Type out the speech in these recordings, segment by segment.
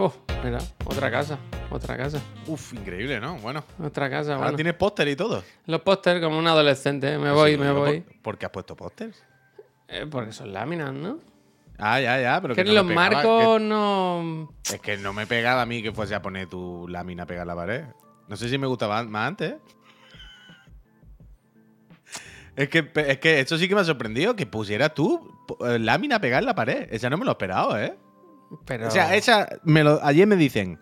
Oh, mira, otra casa, otra casa, Uf, increíble, ¿no? Bueno. otra casa. Ahora Bueno. tienes póster y todo. Los pósters como un adolescente. Me voy, me voy. ¿por, qué has puesto pósters? Eh, porque son láminas, ¿no? Ah, ya, ya, pero Que no los me pegaba, marcos no. que- es que no me pegaba a mí que fuese a poner tu lámina pegada a la pared. No sé si me gustaba más antes. ¿eh? Es que, es que esto sí que me ha sorprendido que pusieras tú eh, lámina pegada en la pared. Esa no me lo esperaba, ¿eh? Pero. O sea, esa me lo, ayer me dicen,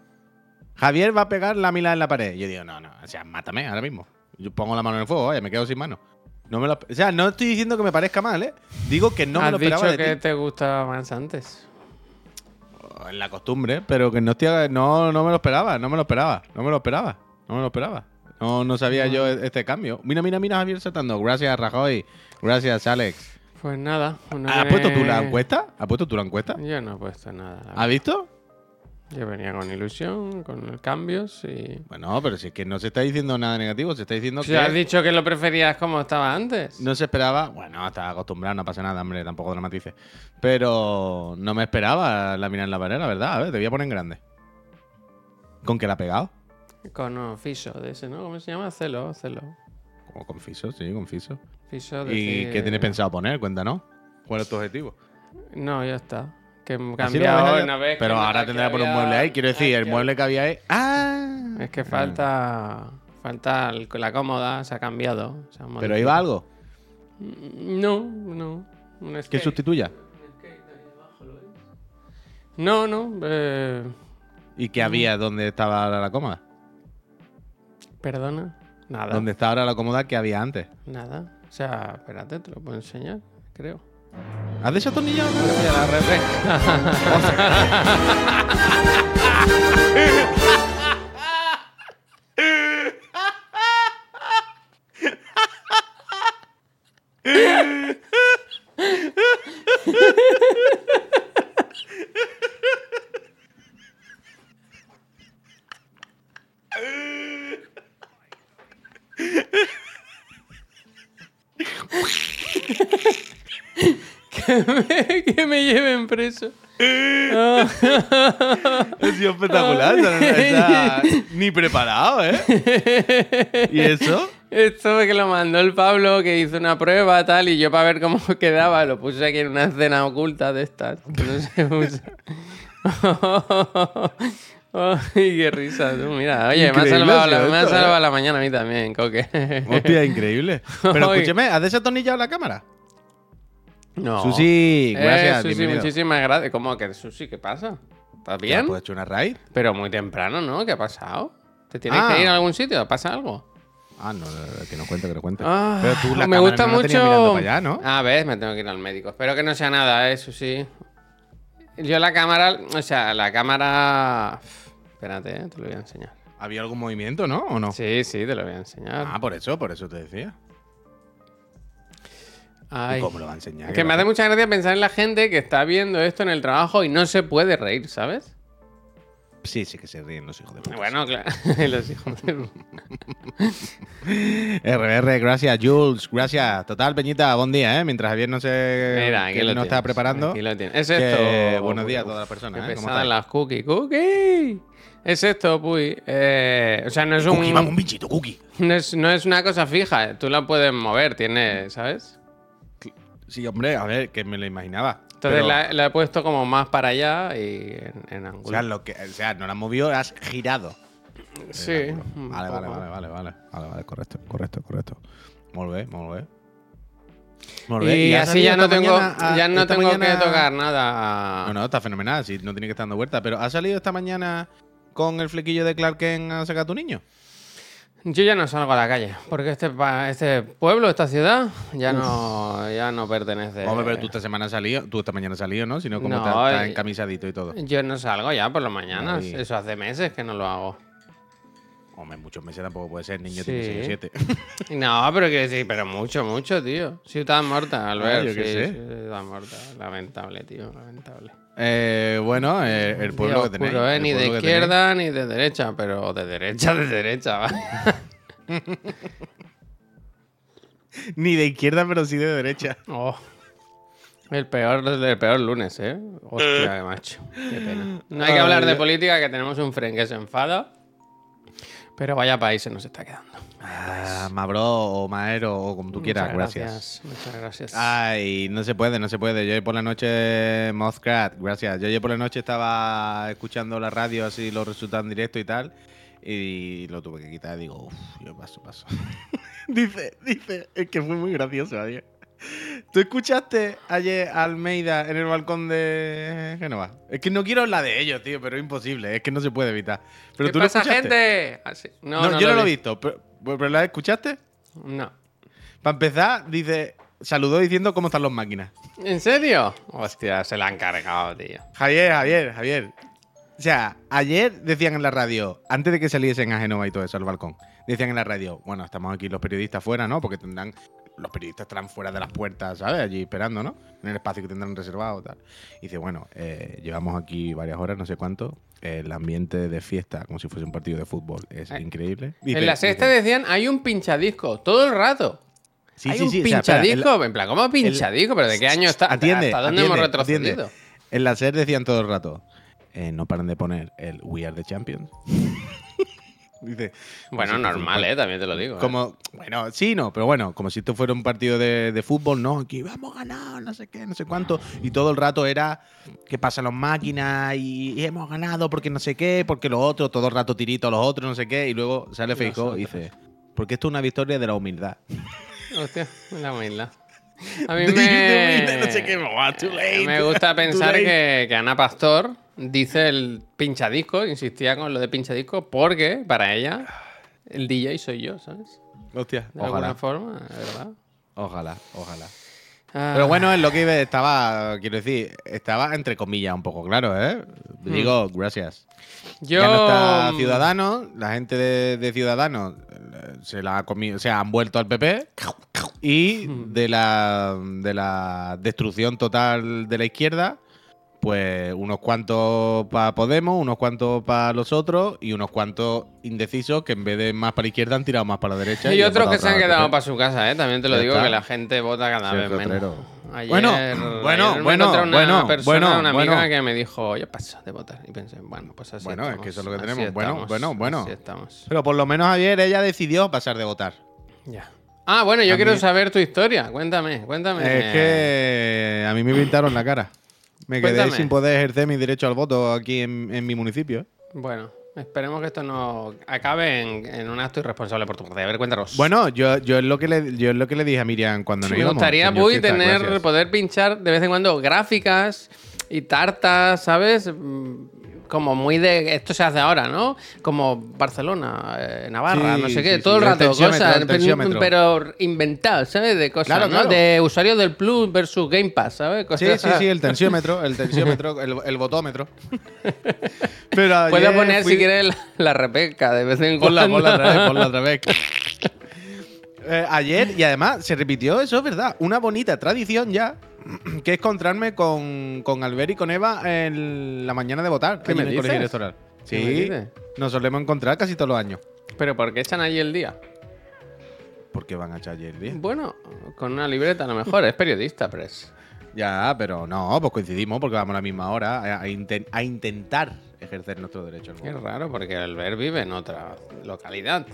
Javier va a pegar lámina en la pared. Yo digo, no, no, o sea, mátame ahora mismo. Yo pongo la mano en el fuego, vaya, me quedo sin mano. No me lo, o sea, no estoy diciendo que me parezca mal, ¿eh? Digo que no me Has lo dicho esperaba de que ti. te gustaba más antes. En la costumbre, pero que no, estoy, no, no me lo esperaba, no me lo esperaba, no me lo esperaba, no me lo esperaba. No, no sabía yo este cambio. Mira, mira, mira, Javier saltando. Gracias, Rajoy. Gracias, Alex. Pues nada. uno ¿Has puesto tú la encuesta? ¿Has puesto tú la encuesta? Yo no he puesto nada. ¿Has visto? Yo venía con ilusión, con cambios y. Bueno, pero si es que no se está diciendo nada negativo, se está diciendo Si que has dicho que lo preferías como estaba antes. no se esperaba. Bueno, estaba acostumbrado, no pasa nada, hombre, tampoco dramatices. Pero no me esperaba la en la pared, la verdad. A ver, te voy a poner en grande. ¿Con qué la ha pegado? Con Fiso, de ese, ¿no? ¿Cómo se llama? Celo, Celo. Como con Fiso, sí, con Fiso. ¿Y qué tienes pensado poner? Cuéntanos. ¿Cuál es tu objetivo? No, ya está. Que he ¿Así lo cambiado una vez. Pero ahora tendrá que poner un mueble ahí. Quiero decir, el mueble que había ahí. ¡Ah! Es que falta. Falta la cómoda, se ha cambiado. se ha ¿Pero iba algo No, no. Un skate. sustituya? No, no. eh, ¿Y qué había donde estaba ahora la cómoda? perdona. Nada. ¿Dónde está ahora la cómoda que había antes? Nada. O sea, espérate, te lo puedo enseñar, creo. ¿Has desatornillado? la refe. que, me, que me preso. Ha sido espectacular. ni preparado, ¿eh? ¿Y eso? Esto que lo mandó el Pablo, que hizo una prueba tal, y yo para ver cómo quedaba, lo puse aquí en una escena oculta de estas, no se usa. Ay, qué risa, tú. Mira, oye, me ha salvado, la, sido me ha esto, salvado ¿eh? la mañana a mí también, Coque. Hostia, increíble. Pero escúcheme, ¿has desatornillado la cámara? No. Susi, gracias. Eh, Susi, bienvenido. muchísimas gracias. ¿Cómo que Susi? ¿Qué pasa? ¿Estás ¿Ya bien? ¿Puedes hecho una raid? Pero muy temprano, ¿no? ¿Qué ha pasado? ¿Te tienes Ah. que ir a algún sitio? ¿Pasa algo? Ah, no, que no cuente, que no cuente. Ah, Pero tú la me gusta no mucho. mirando para allá, ¿no? A ver, me tengo que ir al médico. Espero que no sea nada, eso sí. Yo la cámara, o sea, la cámara. Espérate, eh, te lo voy a enseñar. ¿Había algún movimiento, no? ¿O no? Sí, sí, te lo voy a enseñar. Ah, por eso, por eso te decía. Ay. ¿Y cómo lo va a enseñar? Que me hace mucha gracia pensar en la gente que está viendo esto en el trabajo y no se puede reír, ¿sabes? Sí, sí que se ríen los hijos de puta. Bueno, claro. Los hijos de... RR, gracias, Jules, gracias. Total, Peñita, buen día, ¿eh? Mientras Javier no se Mira, aquí lo no está preparando. Aquí lo tienes. Es que esto. buenos días a todas las personas, Qué ¿eh? ¿Cómo pesadas estáis? las cookies. ¡Cookie! Es esto, Puy. Eh, o sea, no es un. Cookie, vamos, un bichito, Cookie. No es, no es una cosa fija. Tú la puedes mover, tiene, ¿sabes? Sí, hombre, a ver, que me lo imaginaba. Entonces Pero, la, la he puesto como más para allá y en, en o ángulo. sea, lo que, o sea, no la has movido, has girado. sí. Vale, vale, vale, vale, vale. Vale, vale, correcto, correcto, correcto. Molt bé, molt bé. Y, así salido ya no tengo, a- ya no tengo mañana- que tocar nada. No, no, está fenomenal, sí, no tiene que estar dando vueltas. Pero ¿has salido esta mañana con el flequillo de Clark Kent a sacar a tu niño? Yo ya no salgo a la calle, porque este, este pueblo, esta ciudad, ya no, ya no pertenece. Hombre, pero tú esta semana has salido, tú esta mañana has salido, ¿no? Si no, como No, estás y- encamisadito y todo. Yo no salgo ya por las mañanas. Ay. Eso hace meses que no lo hago. Hombre, muchos meses tampoco puede ser, niño Sí. tiene 6 o 7. No, pero quiero decir, pero mucho, mucho, tío. Ciudad muerta, Albert. Ah, yo qué sí, sé. ciudad muerta. Lamentable, tío, lamentable. Eh, bueno, eh, el pueblo Día que tenéis. oscuro, ¿eh? el Ni de izquierda ni de derecha, pero de derecha, de derecha. Ni de izquierda, pero sí de derecha. Oh, El peor, el peor lunes, ¿eh? Hostia, macho. Qué pena. No hay que hablar de política, que tenemos un friend que se enfada. Pero vaya país se nos está quedando. Ah, Mabro o Maero o como tú quieras, Muchas gracias. Muchas gracias. Ay, no se puede, no se puede. Yo ayer por la noche, Mothcrat, gracias. Yo ayer por la noche estaba escuchando la radio, así los resultados en directo y tal. Y lo tuve que quitar. Digo, uff, yo paso, paso. dice, dice, es que fue muy gracioso ayer. ¿Tú escuchaste ayer a Almeida en el balcón de Génova? Es que no quiero hablar de ellos, tío, pero es imposible. Es que no se puede evitar. Pero ¿Qué tú pasa, lo escuchaste. gente? Ah. No, No, no yo no lo he vi. visto. Pero, ¿pero la escuchaste? No. Para empezar, dice, saludó diciendo cómo están las máquinas. ¿En serio? Hostia, se la han cargado, tío. Javier, Javier, Javier. O sea, ayer decían en la radio, antes de que saliesen a Genova y todo eso al balcón, decían en la radio, bueno, estamos aquí los periodistas fuera, ¿no? Porque tendrán, los periodistas estarán fuera de las puertas, ¿sabes? Allí esperando, ¿no? En el espacio que tendrán reservado, tal. Y dice, bueno, eh, llevamos aquí varias horas, no sé cuánto. El ambiente de fiesta, como si fuese un partido de fútbol, es Eh, increíble. Dice- en la sexta dice, decían, hay un pinchadisco, todo el rato. sí, hay sí, un sí, o sea, espera, pinchadisco. en la- en plan, ¿cómo pinchadisco? ¿Pero de qué año está? Atiende, ¿Hasta dónde atiende, hemos retrocedido? atiende. En la SER decían todo el rato, eh, no paran de poner el We Are the Champions. Dice, Bueno, normal, ¿eh? También te lo digo. ¿eh? Como, bueno, sí, no, pero bueno, como si esto fuera un partido de, de fútbol, no, aquí vamos ganado, no sé qué, no sé cuánto. Y todo el rato era que pasan las máquinas y, y hemos ganado porque no sé qué, porque los otros, todo el rato tirito a los otros, no sé qué. Y luego sale Feijó y dice, porque esto es una victoria de la humildad. Hostia, la humildad. A mí me, me gusta pensar que, que Ana Pastor dice el pinchadisco, insistía con lo de pinchadisco, porque para ella el DJ soy yo, ¿sabes? Hostia, De ojalá, alguna forma, verdad. ojalá, ojalá. Ah, Pero bueno, en lo que estaba, quiero decir, estaba entre comillas un poco claro, ¿eh? Digo, gracias. yo... Ya no está Ciudadanos, la gente de, de Ciudadanos eh, se la ha comido, o sea, han vuelto al PP y de la, de la destrucción total de la izquierda, pues unos cuantos para Podemos, unos cuantos para los otros y unos cuantos indecisos que en vez de más para la izquierda han tirado más para la derecha. Y otros que se han quedado para su casa, ¿eh? También te lo Ya digo, está. que la gente vota cada Sí, vez menos. Ayer, Bueno, ayer bueno, me bueno, una bueno, persona, bueno, una amiga bueno. que me dijo, yo paso de votar. Y pensé, bueno, pues así Bueno, es estamos, que eso es lo que tenemos. Bueno, estamos, bueno, bueno. Estamos. Pero por lo menos ayer ella decidió pasar de votar. Ya. Ah, bueno, yo A quiero mí- saber tu historia. Cuéntame, cuéntame. Es que a mí me pintaron la cara. Me quedé Cuéntame. sin poder ejercer mi derecho al voto aquí en, en mi municipio. ¿eh? Bueno, esperemos que esto no acabe en, en un acto irresponsable por tu parte. A ver, cuéntanos. Bueno, yo, yo, es lo que le, yo es lo que le dije a Miriam cuando nos me íbamos. gustaría, Señor Fiesta, tener, gracias. poder pinchar de vez en cuando gráficas y tartas, ¿sabes? Como muy de. Esto se hace ahora, ¿no? Como Barcelona, eh, Navarra, Sí, no sé qué, sí, todo sí. el rato, cosas. Pero inventadas, ¿sabes? De cosas, Claro, ¿no? claro. De usuarios del Plus versus Game Pass, ¿sabes? Sí, Cosas sí, sí, el tensiómetro, el tensiómetro, el, el votómetro. Pero ayer poner, fui- si quieres, la, la repeca de vez en cuando. Ponla, ponla otra vez, ponla otra vez. Eh, ayer, y además se repitió, eso es verdad, una bonita tradición ya, que es encontrarme con, con Albert y con Eva en la mañana de votar ¿Qué allí me en el colegio electoral. ¿Qué Sí, nos solemos encontrar casi todos los años. Pero ¿por qué echan allí el día? Porque van a echar ayer el día. Bueno, con una libreta a lo mejor, es periodista, pero es. Ya, pero no, pues coincidimos porque vamos a la misma hora a, a inten- a intentar ejercer nuestro derecho al Qué raro, porque Albert vive en otra localidad.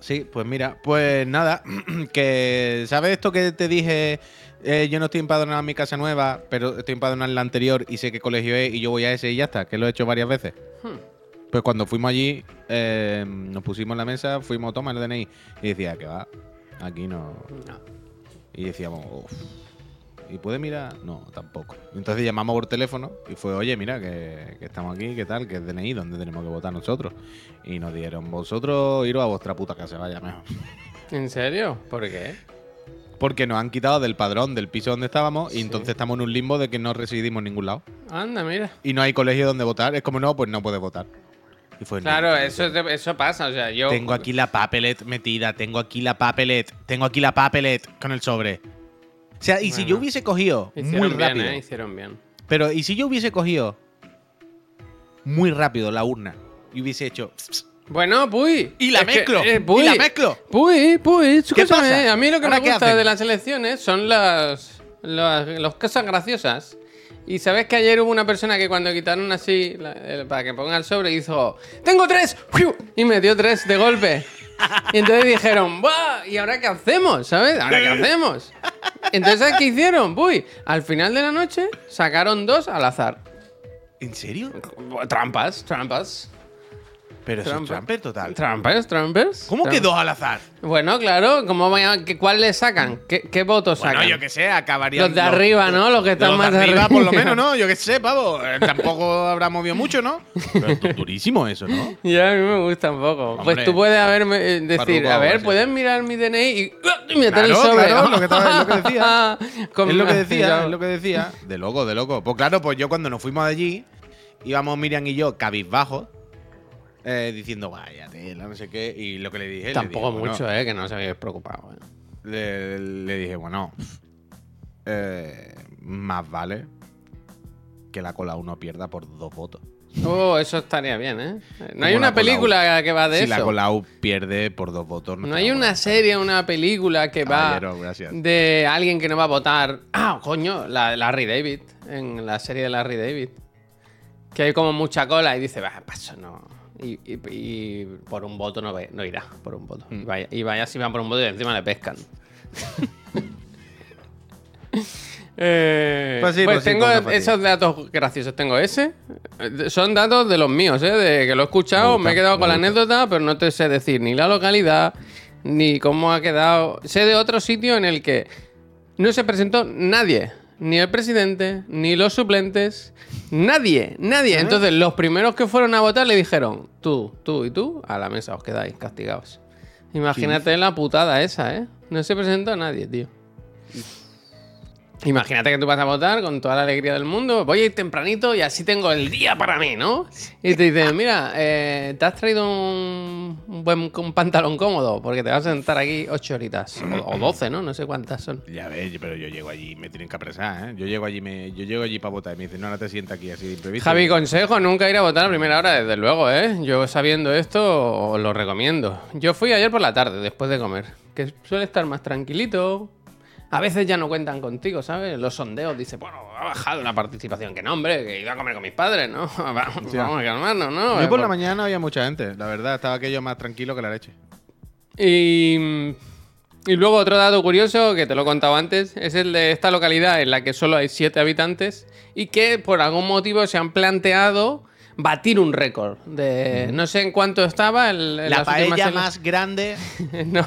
Sí, pues mira, pues nada, que ¿sabes esto que te dije? Eh, yo no estoy empadronado en mi casa nueva, pero estoy empadronado en la anterior y sé qué colegio es y yo voy a ese y ya está, que lo he hecho varias veces. Hmm. Pues cuando fuimos allí, eh, nos pusimos en la mesa, fuimos, toma el DNI y decía que va, aquí no. No. Y decíamos, uff. ¿Y puede mirar? No, tampoco. Entonces llamamos por teléfono y fue, oye, mira, que, que estamos aquí, ¿qué tal? Que es DNI, ¿dónde tenemos que votar nosotros? Y nos dieron, vosotros iros a vuestra puta casa, vaya mejor. ¿En serio? ¿Por qué? Porque nos han quitado del padrón del piso donde estábamos Sí. y entonces estamos en un limbo de que no residimos en ningún lado. Anda, mira. Y no hay colegio donde votar. Es como, no, pues no puedes votar. Y fue, Claro, no, eso, eso pasa. O sea, yo. Tengo aquí la papelet metida, tengo aquí la papelet, tengo aquí la papelet con el sobre. O sea, y si yo hubiese cogido muy bien, rápido, ¿eh? Hicieron bien. pero y si yo hubiese cogido muy rápido la urna y hubiese hecho Bueno, Puy. Y la es que, mezclo, eh, y Puy, la mezclo. Puy, Puy, escúchame. pasa? A mí lo que ¿Ahora me qué gusta hacen? de las elecciones son las Las, las cosas graciosas. Y sabes que ayer hubo una persona que cuando quitaron así, la- el- para que ponga el sobre, hizo: ¡Tengo tres! ¡Fiu! Y me dio tres de golpe. Y entonces dijeron: ¡Buah! ¿Y ahora qué hacemos? ¿Sabes? ¿Ahora qué hacemos? Entonces, ¿sabes qué hicieron? Uy, al final de la noche sacaron dos al azar. ¿En serio? Trampas, trampas. Pero eso es tramper total. Trampas, trampas. ¿Cómo que dos al azar? Bueno, claro, ¿cómo vaya, qué- ¿cuál le sacan? ¿Qué, qué votos Bueno, sacan? yo que sé, acabaría. Los de arriba, ¿no? Los que están los más de arriba, por lo menos, ¿no? Yo que sé, pavo. Eh, Tampoco habrá movido mucho, ¿no? Pero es du- durísimo eso, ¿no? Ya, a mí me gusta un poco. Hombre. pues tú puedes haberme, eh, decir, Farruko, a ver, puedes mirar mi DNI y, y meter el Claro, sobre. claro, lo que estaba- es lo que decía. Con- es lo que decía, es lo que decía. De loco, de loco. Pues claro, pues yo cuando nos fuimos de allí, íbamos Miriam y yo cabizbajos, eh, diciendo, vaya tela, no sé qué. Y lo que le dije. le Tampoco bueno, mucho, eh, que no se habéis preocupado. eh. le, le dije, bueno, eh, más vale que la cola uno pierda por dos votos. Oh, eso estaría bien, ¿eh? No hay la una película que va de si la eso. Colau pierde por dos votos. No está hay una serie, una película que va gracias. de alguien que no va a votar. Ah, coño, la de Larry David, en la serie de Larry David. Que hay como mucha cola y dice, va, paso, no. Y, y- y por un voto no, no irá, por un voto. Mm. Y, vaya, y vaya si van por un voto y encima le pescan. Eh, Pues sí, pues pues sí, tengo esos datos graciosos. Tengo ese. Son datos de los míos, ¿eh? De que lo he escuchado, Me he quedado me con la anécdota, pero no te sé decir ni la localidad, ni cómo ha quedado. Sé de otro sitio en el que no se presentó nadie. Ni el presidente, ni los suplentes, nadie, nadie. Entonces, los primeros que fueron a votar le dijeron, tú, tú y tú, a la mesa os quedáis castigados. Imagínate la putada esa, ¿eh? No se presentó nadie, tío. Imagínate que tú vas a votar con toda la alegría del mundo. Voy a ir tempranito y así tengo el día para mí, ¿no? Y te dicen, mira, eh, te has traído un, un buen un pantalón cómodo porque te vas a sentar aquí ocho horitas. O, o 12, ¿no? No sé cuántas son. Ya ves, pero yo llego allí y me tienen que apresar, ¿eh? Yo llego allí, me, yo llego allí para votar y me dicen, no, ahora te sienta aquí así de imprevisto. Javi, consejo, nunca ir a votar a primera hora, desde luego, ¿eh? Yo sabiendo esto, os lo recomiendo. Yo fui ayer por la tarde, después de comer, que suele estar más tranquilito. A veces ya no cuentan contigo, ¿sabes? Los sondeos dicen, bueno, ha bajado la participación. Que no, hombre, que he ido a comer con mis padres, ¿no? Vamos, vamos a calmarnos, ¿no? Yo por la mañana había mucha gente, la verdad, estaba aquello más tranquilo que la leche. Y, y luego otro dato curioso que te lo he contado antes es el de esta localidad en la que solo hay 7 habitantes y que por algún motivo se han planteado batir un récord. De. No sé en cuánto estaba. El, la paella más grande. no.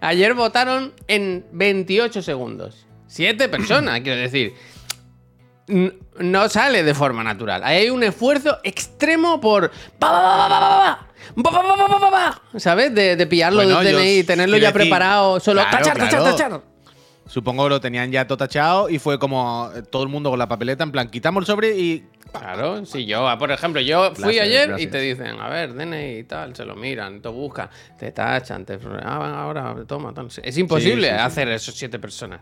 Ayer votaron en 28 segundos. Siete personas, quiero decir. No sale de forma natural. Hay un esfuerzo extremo por. ¿Sabes? De, pillarlo bueno, DNI, tenerlo ya preparado, solo tachar, tachar. Supongo que lo tenían ya todo tachado y fue como eh, todo el mundo con la papeleta, en plan, quitamos el sobre y. Claro, si yo, ah, por ejemplo, yo fui Gracias, ayer y te dicen, a ver, DNI y tal, se lo miran, te buscan, te tachan, te. Ah, ahora, toma, tal. Es imposible Sí, sí, sí. hacer esos siete personas.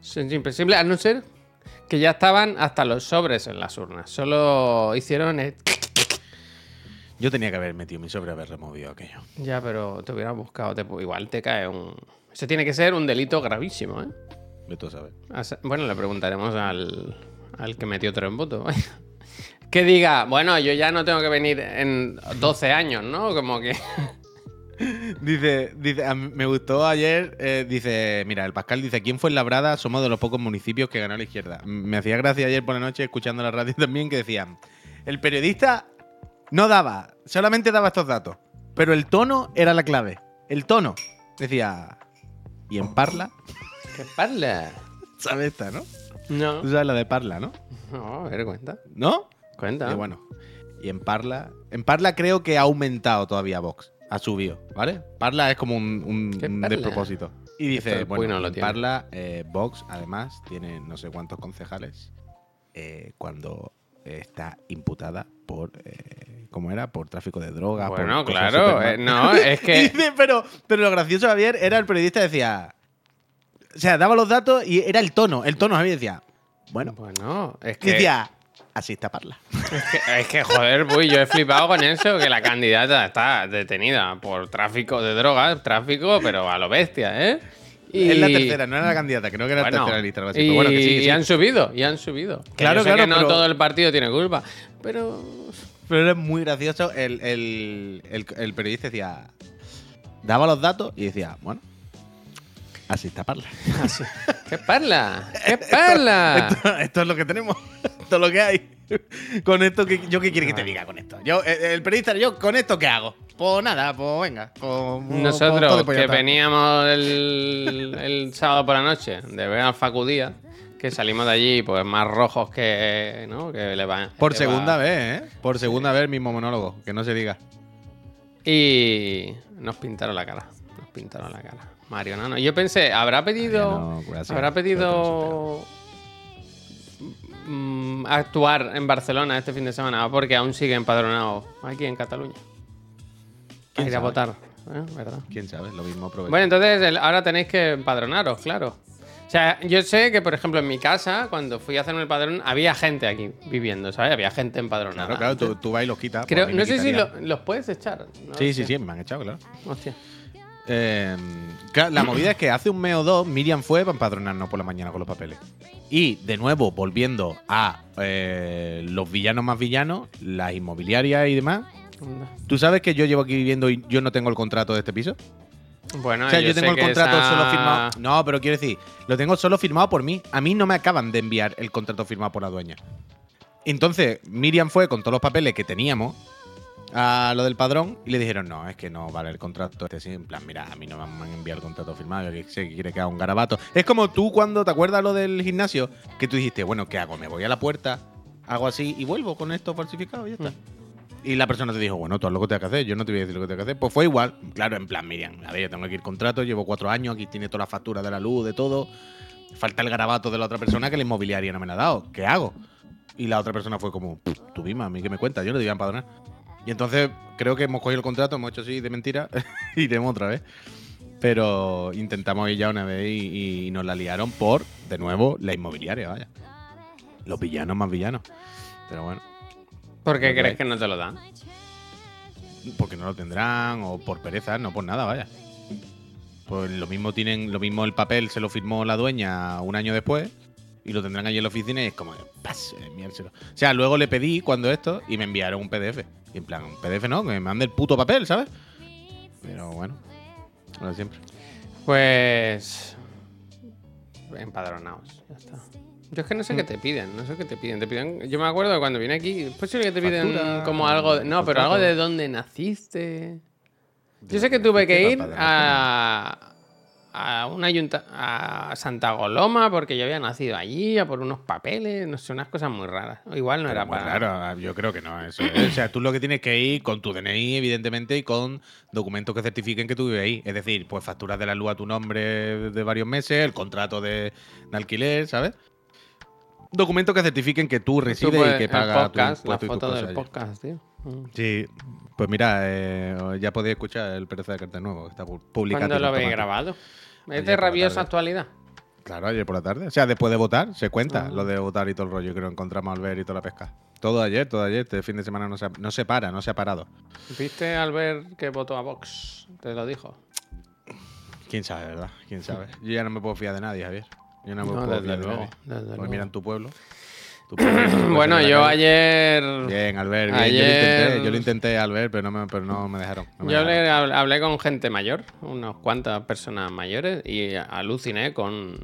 Es imposible, a no ser que ya estaban hasta los sobres en las urnas. Solo hicieron. el- Yo tenía que haber metido mi sobre, haber removido aquello. Ya, pero te hubieras buscado. te- igual te cae un. Eso tiene que ser un delito gravísimo, ¿eh? De todo saber. Bueno, le preguntaremos al, al que metió tres votos. que diga, bueno, yo ya no tengo que venir en 12 años, ¿no? Como que. Dice, dice me gustó ayer, eh, dice, mira, el Pascal dice, aquí en Fuenlabrada somos de los pocos municipios que ganó la izquierda. Me hacía gracia ayer por la noche escuchando la radio también que decían, el periodista no daba, solamente daba estos datos, pero el tono era la clave. El tono. Decía, y en Parla, ¿Qué parla? ¿sabes esta, no? No. Tú sabes la de Parla, ¿no? No, a ver, cuenta. ¿No? Cuenta. Y bueno, y en Parla, en Parla creo que ha aumentado todavía Vox, ha subido, ¿vale? Parla es como un, despropósito. Y dice, bueno, no lo en. Parla, eh, Vox además tiene no sé cuántos concejales eh, cuando está imputada por, eh, ¿cómo era? Por tráfico de drogas. por Bueno, cosas claro. eh, no, es Y que. dice, pero, pero lo gracioso, Javier, era el periodista decía, o sea, daba los datos y era el tono, el tono, Javier decía, bueno, Bueno, es y que. decía, así está Parla. Es que, es que, joder, uy, yo he flipado con eso, que la candidata está detenida por tráfico de drogas, tráfico, pero a lo bestia, ¿eh? Y- Es la tercera, no era la candidata, creo que era la Bueno, tercera lista. así. y, bueno, que sí, que y sí. han subido, y han subido. Que Claro, sé claro, que no pero- todo el partido tiene culpa, pero Pero era muy gracioso. El, el- el- el periodista decía. Daba los datos y decía, bueno, así está Parla. así. ¿Qué parla? ¿Qué parla? Esto, esto es lo que tenemos. Esto es lo que hay. Con esto, que, ¿yo qué quiere que te diga con esto? Yo, el periodista, yo, ¿con esto qué hago? Pues nada, pues venga. Nosotros que veníamos el, el sábado por la noche de ver al Facu Díaz, que salimos de allí pues más rojos que, ¿no? que le va, Por segunda va- vez, ¿eh? Por segunda vez el mismo monólogo, que no se diga. Y nos pintaron la cara. Nos pintaron la cara. Mario Nano. Yo pensé, ¿habrá pedido. Mariano, gracias. ¿Habrá pedido. mm, actuar en Barcelona este fin de semana? Porque aún sigue empadronado aquí en Cataluña. A ¿Quién ir a votar. ¿eh? ¿Verdad? Quién sabe, lo mismo aprovecha. Bueno, entonces el- ahora tenéis que empadronaros, claro. O sea, yo sé que, por ejemplo, en mi casa, cuando fui a hacerme el padrón, había gente aquí viviendo, ¿sabes? Había gente empadronada. claro, claro, tú, tú vas y los quitas. pues Creo, no sé si lo- los puedes echar. ¿no? Sí, sí, sí, me han echado, claro. Hostia. Eh, claro, la movida es que hace un mes o dos Miriam fue para empadronarnos por la mañana con los papeles. Y de nuevo, volviendo a eh, los villanos más villanos, las inmobiliarias y demás. ¿Tú sabes que yo llevo aquí viviendo y yo no tengo el contrato de este piso? Bueno, o sea, yo, tengo el contrato esa- solo firmado. No, pero quiero decir, lo tengo solo firmado por mí. A mí no me acaban de enviar el contrato firmado por la dueña. Entonces, Miriam fue con todos los papeles que teníamos a lo del padrón y le dijeron, no, es que no vale el contrato. Este sí, en plan, mira, a mí no me han enviado el contrato firmado, que sé que quiere que haga un garabato. Es como tú cuando te acuerdas lo del gimnasio, que tú dijiste, bueno, ¿qué hago? Me voy a la puerta, hago así y vuelvo con esto falsificado y ya está. Y la persona te dijo, bueno, tú haz lo que tengas que hacer, yo no te voy a decir lo que tengas que hacer. Pues fue igual, claro, en plan, Miriam, a ver, yo tengo aquí el contrato, llevo cuatro años, aquí tiene todas las facturas de la luz, de todo. Falta el garabato de la otra persona que la inmobiliaria no me la ha dado. ¿Qué hago? Y la otra persona fue como, "Pff, tú misma, a mí que me cuentas, yo no te empadronar. Y entonces creo que hemos cogido el contrato, hemos hecho así de mentira, iremos otra vez. Pero intentamos ir ya una vez y, y nos la liaron por, de nuevo, la inmobiliaria, vaya. Los villanos más villanos. Pero bueno. ¿Por qué crees que no te lo dan? porque no lo tendrán o por pereza, no por nada, vaya. Pues lo mismo tienen, lo mismo el papel se lo firmó la dueña un año después y lo tendrán allí en la oficina y es como, pas, enviárselo. O sea, luego le pedí cuando esto y me enviaron un PDF. Y en plan, un PDF no, que me mande el puto papel, ¿sabes? Pero bueno, lo siempre. Pues. Empadronados, ya está. Yo es que no sé qué te piden, no sé qué te piden. Te piden yo me acuerdo de cuando vine aquí, es posible que te piden Factura, como algo. de- no, pero algo de dónde naciste. Yo sé que tuve que ir a, a una ayunta, a Santa Goloma porque yo había nacido allí, a por unos papeles, no sé, unas cosas muy raras. O Igual no era Muy para. raro, yo creo que no. Eso es. O sea, tú lo que tienes que ir con tu DNI, evidentemente, y con documentos que certifiquen que tú vives ahí. Es decir, pues facturas de la luz a tu nombre de varios meses, el contrato de, de alquiler, ¿sabes? Documentos que certifiquen que tú Tú resides y que pagas tu podcast, la y tus foto del podcast, tío. Mm. Sí, pues mira, eh, ya podéis escuchar el Pereza de Carta Nuevo, que está pu- publicado. ¿Cuándo lo habéis grabado? ¿Es de la rabiosa actualidad? Claro, ayer por la tarde. O sea, después de votar, se cuenta Ah. lo de votar y todo el rollo que nos encontramos al ver y toda la pesca. Todo ayer, todo ayer. Este fin de semana no se, ha- no se para, no se ha parado. ¿Viste al ver que votó a Vox? Te lo dijo. ¿Quién sabe, verdad? ¿Quién sabe? Yo ya no me puedo fiar de nadie, Javier. Yo no me No, puedo desde luego, Pues mira en tu pueblo. Tu Bueno, yo ayer. Bien, Albert, bien. Yo lo Ayer- intenté, yo lo intenté, Albert, pero no me, pero no me dejaron. no me Yo dejaron. hablé, hab- hablé con gente mayor, unas cuantas personas mayores, y aluciné con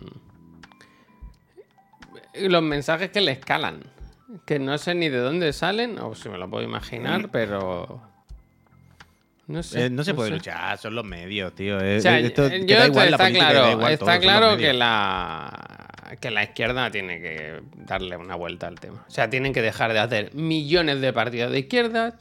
los mensajes que le escalan. Que no sé ni de dónde salen, o si me lo puedo imaginar, pero. No sé. Eh, no se puede sé. luchar, son los medios, tío. Eh, O sea, eh, esto- yo- igual está claro, igual está claro que la, que la izquierda tiene que darle una vuelta al tema. O sea, tienen que dejar de hacer millones de partidos de izquierdas,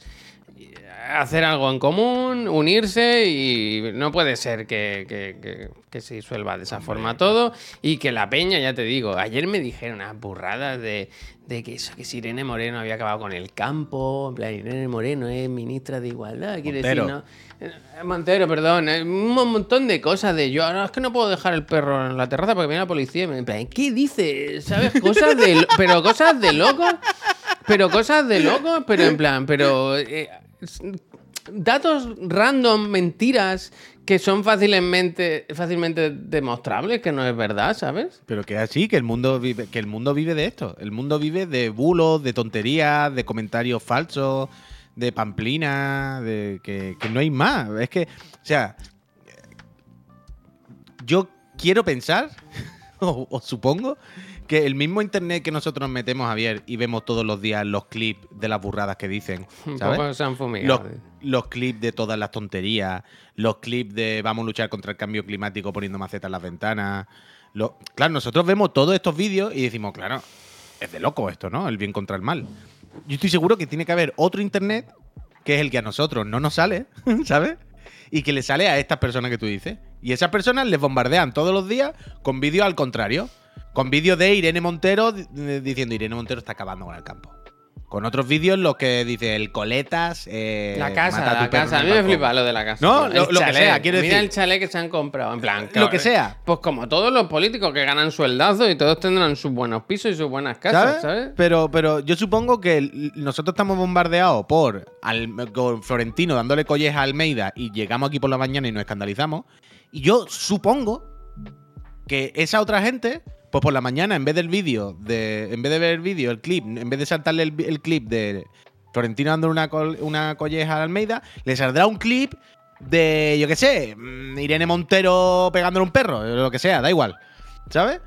hacer algo en común, unirse y no puede ser que, que- que- que se disuelva de esa forma todo y que la peña, ya te digo, ayer me dijeron unas burradas de, de que eso, que si Irene Moreno había acabado con el campo, en plan, Irene Moreno es ministra de Igualdad, quiere decir, Montero. ¿no? Eh, Montero, perdón. eh, Un montón de cosas de yo. No, es que no puedo dejar el perro en la terraza porque viene la policía. y me- en plan, ¿Qué dice? ¿Sabes? Cosas de. Pero cosas de locos. Pero cosas de locos. Pero en plan, pero. eh, datos random, mentiras, que son fácilmente, fácilmente demostrables, que no es verdad, ¿sabes? Pero que así, que el mundo vive, que el mundo vive de esto. El mundo vive de bulos, de tonterías, de comentarios falsos, de pamplina, de que, no hay más. Es que, o sea, yo quiero pensar, o supongo, que el mismo internet que nosotros nos metemos, Javier, y vemos todos los días los clips de las burradas que dicen, ¿sabes? se han. Los, los clips de todas las tonterías, los clips de vamos a luchar contra el cambio climático poniendo macetas en las ventanas. Claro, nosotros vemos todos estos vídeos y decimos, claro, es de loco esto, ¿no? El bien contra el mal. Yo estoy seguro que tiene que haber otro internet que es el que a nosotros no nos sale, ¿sabes? Y que le sale a estas personas que tú dices. Y esas personas les bombardean todos los días con vídeos al contrario. Con vídeos de Irene Montero di- diciendo Irene Montero está acabando con el campo. Con otros vídeos los que dice el coletas. eh, La casa, la casa. A mí me flipa lo de la casa. No, lo- lo que sea, quiero Mira decir- el chalet que se han comprado. En plan, Lo que sea. Pues como todos los políticos que ganan sueldazos y todos tendrán sus buenos pisos y sus buenas casas, ¿sabes? Pero, pero yo supongo que nosotros estamos bombardeados por al- con Florentino dándole colleja a Almeida y llegamos aquí por la mañana y nos escandalizamos. Y yo supongo que esa otra gente, pues por la mañana, en vez del vídeo, de, en vez de ver el vídeo, el clip, en vez de saltarle el, clip de Florentino dándole una, col- una colleja a Almeida, le saldrá un clip de, yo qué sé, mm, Irene Montero pegándole un perro, lo que sea, da igual. ¿Sabes?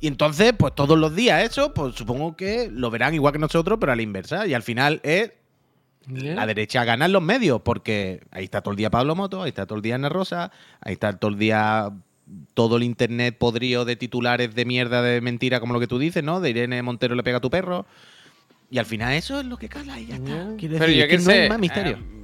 Y entonces, pues todos los días eso, pues supongo que lo verán igual que nosotros, pero a la inversa. Y al final es la derecha gana en los medios, porque ahí está todo el día Pablo Moto, ahí está todo el día Ana Rosa, ahí está todo el día todo el internet podrido de titulares de mierda, de mentira, como lo que tú dices, ¿no? De Irene Montero le pega a tu perro. Y al final eso es lo que cala y ya está. Pero decir, yo es que no hay más misterio. eh,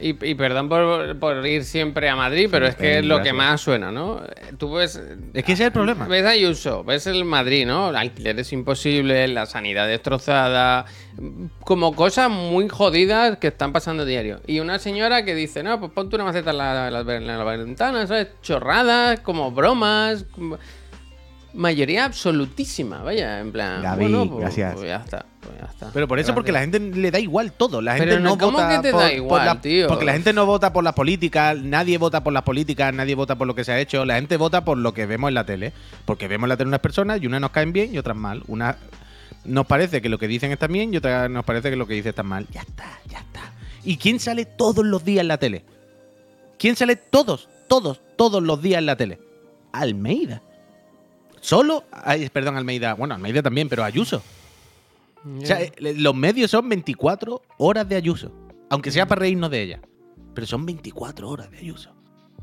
y, y perdón por, por ir siempre a Madrid, pero es que es lo que más suena, ¿no? Tú ves. es que ese es el problema. Ves Ayuso, ves el Madrid, ¿no? Alquileres imposibles, la sanidad destrozada, como cosas muy jodidas que están pasando diario. Y una señora que dice, no, pues ponte una maceta en la, en la- en la ventana, ¿sabes? Chorradas, como bromas. como- Mayoría absolutísima, vaya, en plan. Gaby, bueno, pues, gracias. pues ya está, pues ya está. Pero por eso, porque la gente le da igual todo. La gente Pero no, no, ¿cómo vota que te por, da por igual, la- tío? Porque la gente no vota por las políticas, nadie vota por las políticas, nadie vota por lo que se ha hecho. La gente vota por lo que vemos en la tele. Porque vemos en la tele unas personas y unas nos caen bien y otras mal. Una nos parece que lo que dicen está bien y otra nos parece que lo que dicen está mal. Ya está, ya está. ¿Y quién sale todos los días en la tele? ¿Quién sale todos, todos, todos los días en la tele? Almeida. Solo, perdón, Almeida. Bueno, Almeida también, pero Ayuso. O sea, eh, los medios son 24 horas de Ayuso. Aunque sea para reírnos de ella. Pero son 24 horas de Ayuso.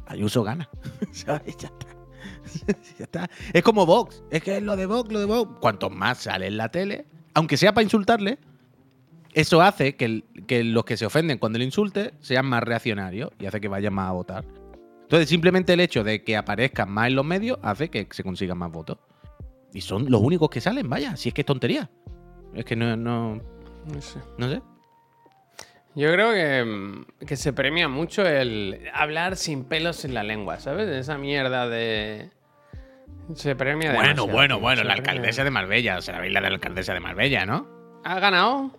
Ayuso gana. ¿Sabes? Ya está. ya está. Es como Vox. Es que es lo de Vox, lo de Vox. Cuanto más sale en la tele, aunque sea para insultarle, eso hace que, el- que los que se ofenden cuando le insulte sean más reaccionarios y hace que vayan más a votar. Entonces, simplemente el hecho de que aparezcan más en los medios hace que se consigan más votos. Y son los únicos que salen, vaya, si es que es tontería. Es que no, no, No sé. no sé. Yo creo que, mm, que se premia mucho el hablar sin pelos en la lengua, ¿sabes? Esa mierda de. Se premia Bueno, demasiado, bueno, bueno, se la premia. alcaldesa de Marbella. O sea, sabéis la de la alcaldesa de Marbella, ¿no? ¿Ha ganado?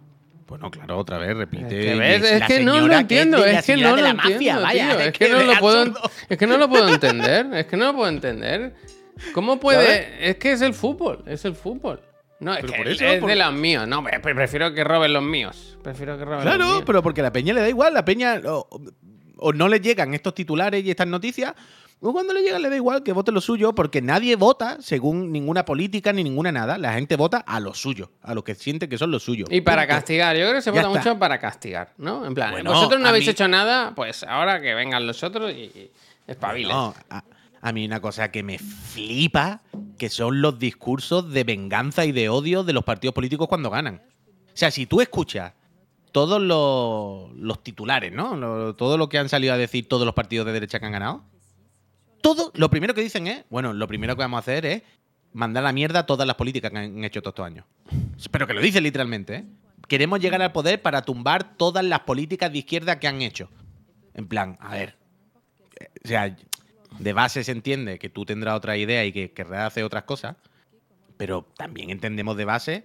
Bueno, claro, otra vez, repite. Es que, es no lo entiendo, es que no lo entiendo, es que no lo puedo, es que no lo puedo entender, es que no lo puedo entender. ¿Cómo puede? Es que es el fútbol, es el fútbol. No, es Pero que por eso, es por- de los míos. No, pre- prefiero que roben los míos. Prefiero que roben los Claro, míos. pero porque a la peña le da igual. La peña o, o no le llegan estos titulares y estas noticias. O cuando le llegan le da igual que vote lo suyo, porque nadie vota según ninguna política ni ninguna nada. La gente vota a lo suyo, a lo que siente que son lo suyo. Y para Punto. castigar, yo creo que se vota mucho para castigar, ¿no? En plan, Bueno, vosotros no habéis mí- hecho nada, pues ahora que vengan los otros y, y espabilen. No, a, a mí una cosa que me flipa, que son los discursos de venganza y de odio de los partidos políticos cuando ganan. O sea, si tú escuchas todos los, los titulares, ¿no? Lo- todo lo que han salido a decir todos los partidos de derecha que han ganado, todo, lo primero que dicen es, bueno, lo primero que vamos a hacer es mandar a la mierda todas las políticas que han hecho todos estos años. Pero que lo dicen literalmente, ¿eh? Queremos llegar al poder para tumbar todas las políticas de izquierda que han hecho. En plan, a ver. O sea, de base se entiende que tú tendrás otra idea y que querrás hacer otras cosas, pero también entendemos de base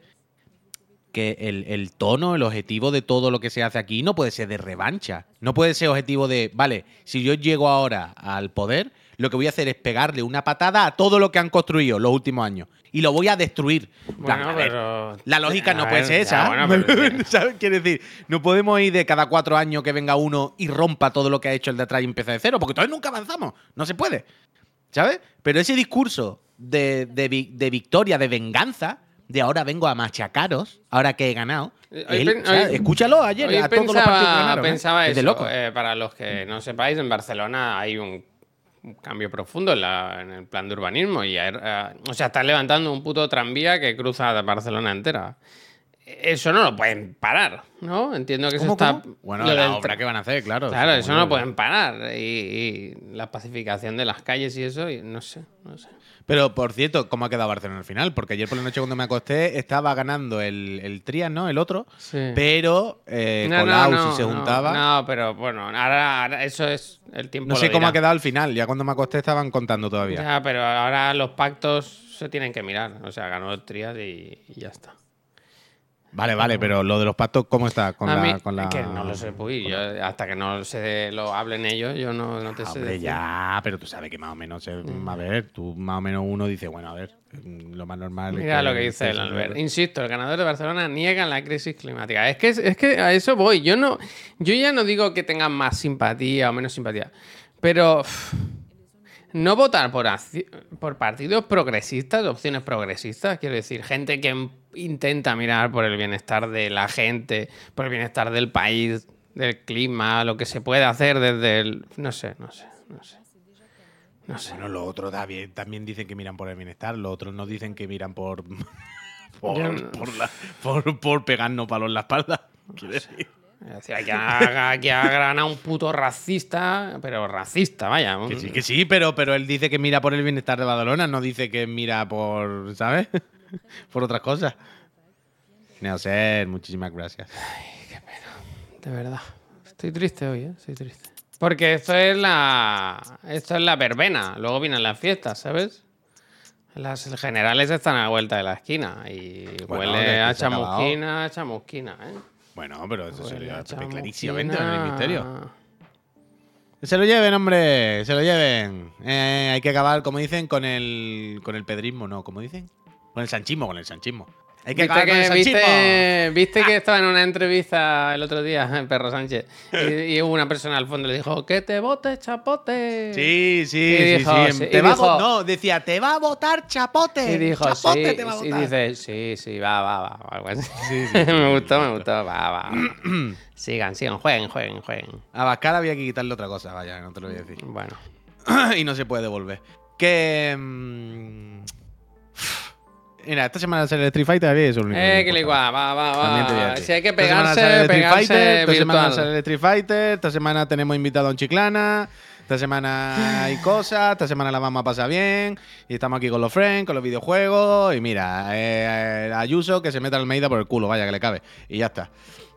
que el tono, el objetivo de todo lo que se hace aquí no puede ser de revancha. No puede ser objetivo de, vale, si yo llego ahora al poder, lo que voy a hacer es pegarle una patada a todo lo que han construido los últimos años. Y lo voy a destruir. Bueno, a ver, pero. la lógica no A puede ser esa. bueno, pero- ¿Sabes? Quiere decir, no podemos ir de cada cuatro años que venga uno y rompa todo lo que ha hecho el de atrás y empiece de cero, porque entonces nunca avanzamos. No se puede. ¿Sabes? Pero ese discurso de, de vi- de victoria, de venganza, de ahora vengo a machacaros, ahora que he ganado. Hoy él- pen- o sea, hoy- escuchalo ayer, Hoy a todos los partidos que pensaba, ganaron. ¿eh? pensaba Es de eso. loco. eh, para los que no sepáis, en Barcelona hay un, cambio profundo en, la- en el plan de urbanismo. Y o sea, están levantando un puto tranvía que cruza Barcelona entera. Eso no lo pueden parar, ¿no? Entiendo que eso ¿Cómo, está. cómo? Bueno, la del obra que van a hacer, claro. Claro, eso no lo pueden parar. Y, y la pacificación de las calles y eso, y no sé, no sé. Pero, por cierto, ¿cómo ha quedado Barcelona al final? Porque ayer por la noche cuando me acosté estaba ganando el, el Trias, ¿no? El otro. Sí. Pero eh, No, no, Colau, no, si se no, juntaba. No, pero bueno, ahora, ahora eso es el tiempo. No sé cómo ha quedado al final. Ya cuando me acosté estaban contando todavía. Ya, pero ahora los pactos se tienen que mirar. O sea, ganó el Trias y, y ya está. Vale, vale, pero lo de los pactos, ¿cómo está? Con a la, mí, con la- que no lo sé, pues, yo, hasta que no se lo hablen ellos, yo no, no te Ah, sé. Hombre, decir. ya, pero tú sabes que más o menos, eh, a ver, tú más o menos uno dice, bueno, a ver, mm, lo más normal Mira es lo que dice el Albert. Insisto, el ganador de Barcelona niega la crisis climática. Es que, es que a eso voy. Yo, no, yo ya no digo que tengan más simpatía o menos simpatía, pero no votar por, por partidos progresistas, opciones progresistas, quiero decir, gente que m- intenta mirar por el bienestar de la gente, por el bienestar del país, del clima, lo que se puede hacer desde el... No sé, no sé, no sé. No sé. Bueno, los otros también, también dicen que miran por el bienestar, los otros no dicen que miran por por, por, la- por- por pegarnos palos en la espalda. Quiero decir. Es decir, aquí ha, aquí ha ganado un puto racista, pero racista, vaya. Que sí, que sí, pero, pero él dice que mira por el bienestar de Badalona, no dice que mira por, ¿sabes? por otras cosas. Neoser, muchísimas gracias. De verdad. Estoy triste hoy, ¿eh? Estoy triste. Porque esto es la. Esto es la verbena. Luego vienen las fiestas, ¿sabes? Las generales están a la vuelta de la esquina. Y Bueno, huele que a chamusquina, a chamusquina, ¿eh? Bueno, pero eso se lo chamusquina. clarísimamente en el ministerio. Se lo lleven, hombre, se lo lleven. Eh, hay que acabar, como dicen, con el, con el pedrismo, no, como dicen. Con el sanchismo, con el sanchismo. Hay que ¿Viste que, viste, viste que estaba en una entrevista el otro día, el perro Sánchez, y, y hubo una persona al fondo y le dijo, que te votes, chapote. Sí, sí, Y sí, dijo, sí. sí, Te y va dijo- no, decía, te va a votar chapote. Y dijo, chapote sí, te va a y votar. dice, sí, sí, va, va, va. algo así. me gustó, me gustó, va, va. va. sigan, sigan, jueguen, jueguen, jueguen. A Bascal había que quitarle otra cosa, vaya, no te lo voy a decir. Bueno, y no se puede devolver. Que. mm, Mira, esta semana sale el Street Fighter, había eso eh, que le igual, va, va, va. Si hay que pegarse, pegarse Fighter, esta semana sale el Street Fighter, esta semana tenemos invitado a un chiclana, esta semana hay cosas, esta semana la vamos a pasar bien, y estamos aquí con los friends, con los videojuegos, y mira, eh, Ayuso que se meta Almeida por el culo, vaya que le cabe, y ya está.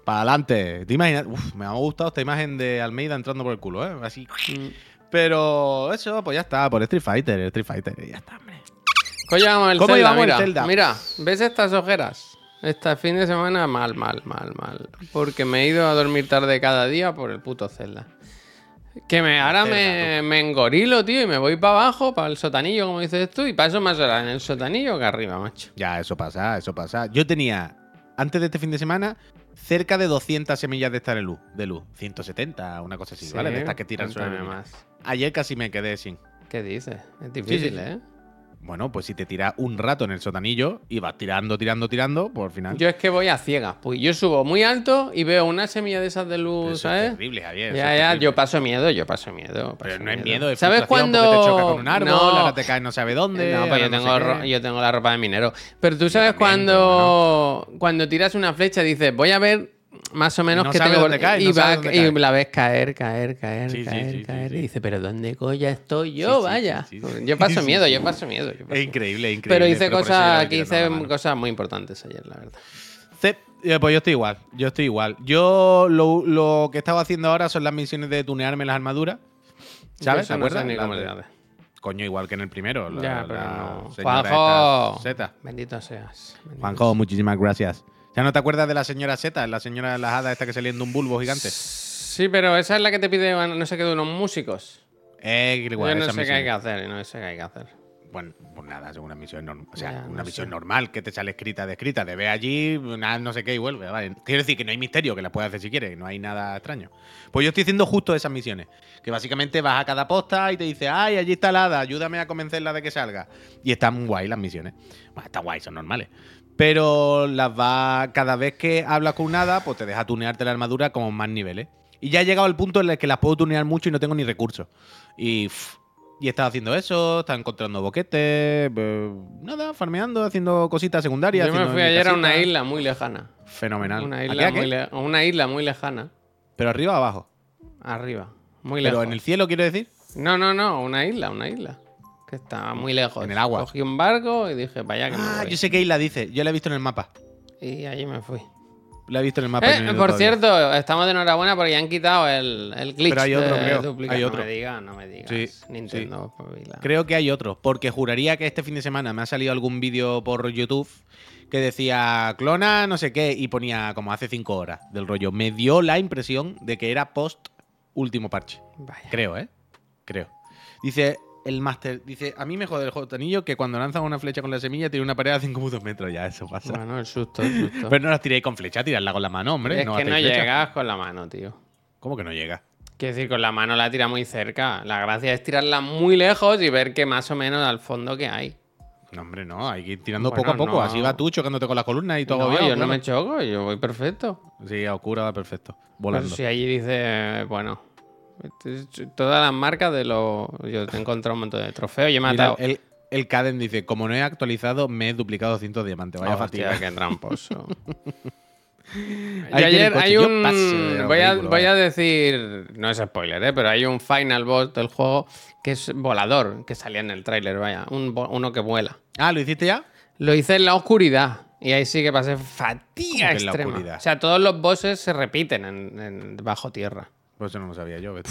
Para adelante. ¿Te imaginas? Uf, me ha gustado esta imagen de Almeida entrando por el culo, ¿eh? Así. Mm. Pero eso, pues ya está, por Street Fighter, Street Fighter, y ya está. ¿Cómo llevamos el ¿Cómo Zelda? llevamos el mira, Zelda? mira, ¿ves estas ojeras? Este fin de semana mal, mal, mal, mal. Porque me he ido a dormir tarde cada día por el puto Zelda. Que me, ahora me, me engorilo, tío, y me voy para abajo, para el sotanillo, como dices tú, y paso más horas en el sotanillo que arriba, macho. Ya, eso pasa, eso pasa. Yo tenía, antes de este fin de semana, cerca de 200 semillas de esta de luz, de luz. 170, una cosa así, Sí, ¿vale? De estas que tiran sobre más. Ayer casi me quedé sin. ¿Qué dices? Es difícil, sí. ¿eh? Bueno, pues si te tiras un rato en el sotanillo y vas tirando, tirando, tirando, pues al final. Yo es que voy a ciegas. Pues yo subo muy alto y veo una semilla de esas de luz, Eso es ¿sabes? terrible, Javier. Ya, es ya, yo paso miedo, yo paso miedo. Pero paso no es miedo, es ¿Sabes porque te choca con un árbol, No. ahora te caes no sabe dónde. No, pues yo no tengo, yo tengo la ropa de minero. Pero tú sabes también, cuando, cuando tiras una flecha dices, voy a ver más o menos No que tengo dónde cae, y, no sabe va- dónde y cae. la ves caer, caer, caer, Sí, caer, sí, sí, caer. Y dices, pero ¿dónde coña estoy yo? Vaya. Yo paso miedo, yo paso miedo. yo paso Es miedo. increíble, increíble. Pero hice cosas, aquí hice cosas muy importantes ayer, la verdad. Eh, pues yo estoy igual, yo estoy igual. Yo lo, lo que he estado haciendo ahora son las misiones de tunearme las armaduras. ¿Sabes? ¿Te no acuerdas? sé ni. Coño, igual que en el primero. la- Ya, pero la no. señora Juanjo, Zeta. bendito seas. bendito Juanjo, muchísimas gracias. ¿Ya no te acuerdas de la señora Zeta, la señora de las hadas esta que salía de un bulbo gigante? Sí, pero esa es la que te pide no sé qué de unos músicos. Eh, igual, Yo no esa sé qué misión. hay que hacer, no sé qué hay que hacer. Bueno, pues nada, es una misión normal. O sea, Ya, una no misión sé. normal que te sale escrita de escrita. De ve allí, nada, no sé qué y vuelve. Vale. Quiero decir que no hay misterio, que la puedes hacer si quieres, no hay nada extraño. Pues yo estoy haciendo justo esas misiones. Que básicamente vas a cada posta y te dice, ay, allí está la hada, ayúdame a convencerla de que salga. Y están guay las misiones. Bueno, están guay, son normales. Pero las va. Cada vez que hablas con una hada, pues te deja tunearte la armadura como más niveles. Y ya he llegado al punto en el que las puedo tunear mucho y no tengo ni recursos. Y. pff, y estado haciendo eso, estaba encontrando boquetes, eh, nada, farmeando, haciendo cositas secundarias. Yo me fui ayer a una isla muy lejana. Fenomenal. Una ¿A qué, isla, a qué? muy le- una isla muy lejana. Pero arriba o abajo. Arriba. Muy Pero lejos. en el cielo, quiero decir. No, no, no, una isla, una isla. Que está muy lejos. En el agua. Cogí un barco y dije, vaya que me Ah, voy. yo sé qué isla dice. Yo la he visto en el mapa. Y allí me fui. La he visto en el mapa. no he Eh, ido por todavía. cierto, estamos de enhorabuena porque ya han quitado el, el glitch. Pero hay otro, de creo. duplicar. Hay No otro. me digas, no me digas. Sí, Nintendo, espabila. Creo que hay otro, porque juraría que este fin de semana me ha salido algún vídeo por YouTube que decía clona no sé qué y ponía como hace cinco horas del rollo. Me dio la impresión de que era post último parche. Vaya. Creo, ¿eh? Creo. Dice el máster, dice, a mí me jode el juego anillo que cuando lanzan una flecha con la semilla tiene una pared a 5 metros. Ya, eso pasa. Bueno, el susto, el susto. Pero no las tiréis con flecha, tirarla con la mano, hombre. es que no flecha. llegas con la mano, tío. ¿Cómo que no llega? Quiero decir, con la mano la tira muy cerca. La gracia es tirarla muy lejos y ver que más o menos al fondo que hay. No, hombre, no, hay que ir tirando Bueno, poco a poco. no. Así va tú chocándote con la columna y todo No, yo no me choco, yo voy perfecto. Sí, a oscura va perfecto. Pero Volando. si allí dice, bueno, todas las marcas de los. Yo he encontrado un montón de trofeos. Yo he Mira, matado. el, el Caden dice, como no he actualizado, me he duplicado 100 diamantes. Vaya Hostia, fatiga. qué tramposo. Yo ayer hay un. voy, a, voy a vaya. decir. No es spoiler, ¿eh? pero hay un final boss del juego que es volador, que salía en el tráiler, vaya. Un, uno que vuela. Ah, ¿lo hiciste ya? Lo hice en la oscuridad. Y ahí sí que pasé fatiga ¿Cómo que en la extrema. O sea, todos los bosses se repiten en, en- bajo tierra. Pues eso no lo sabía yo. De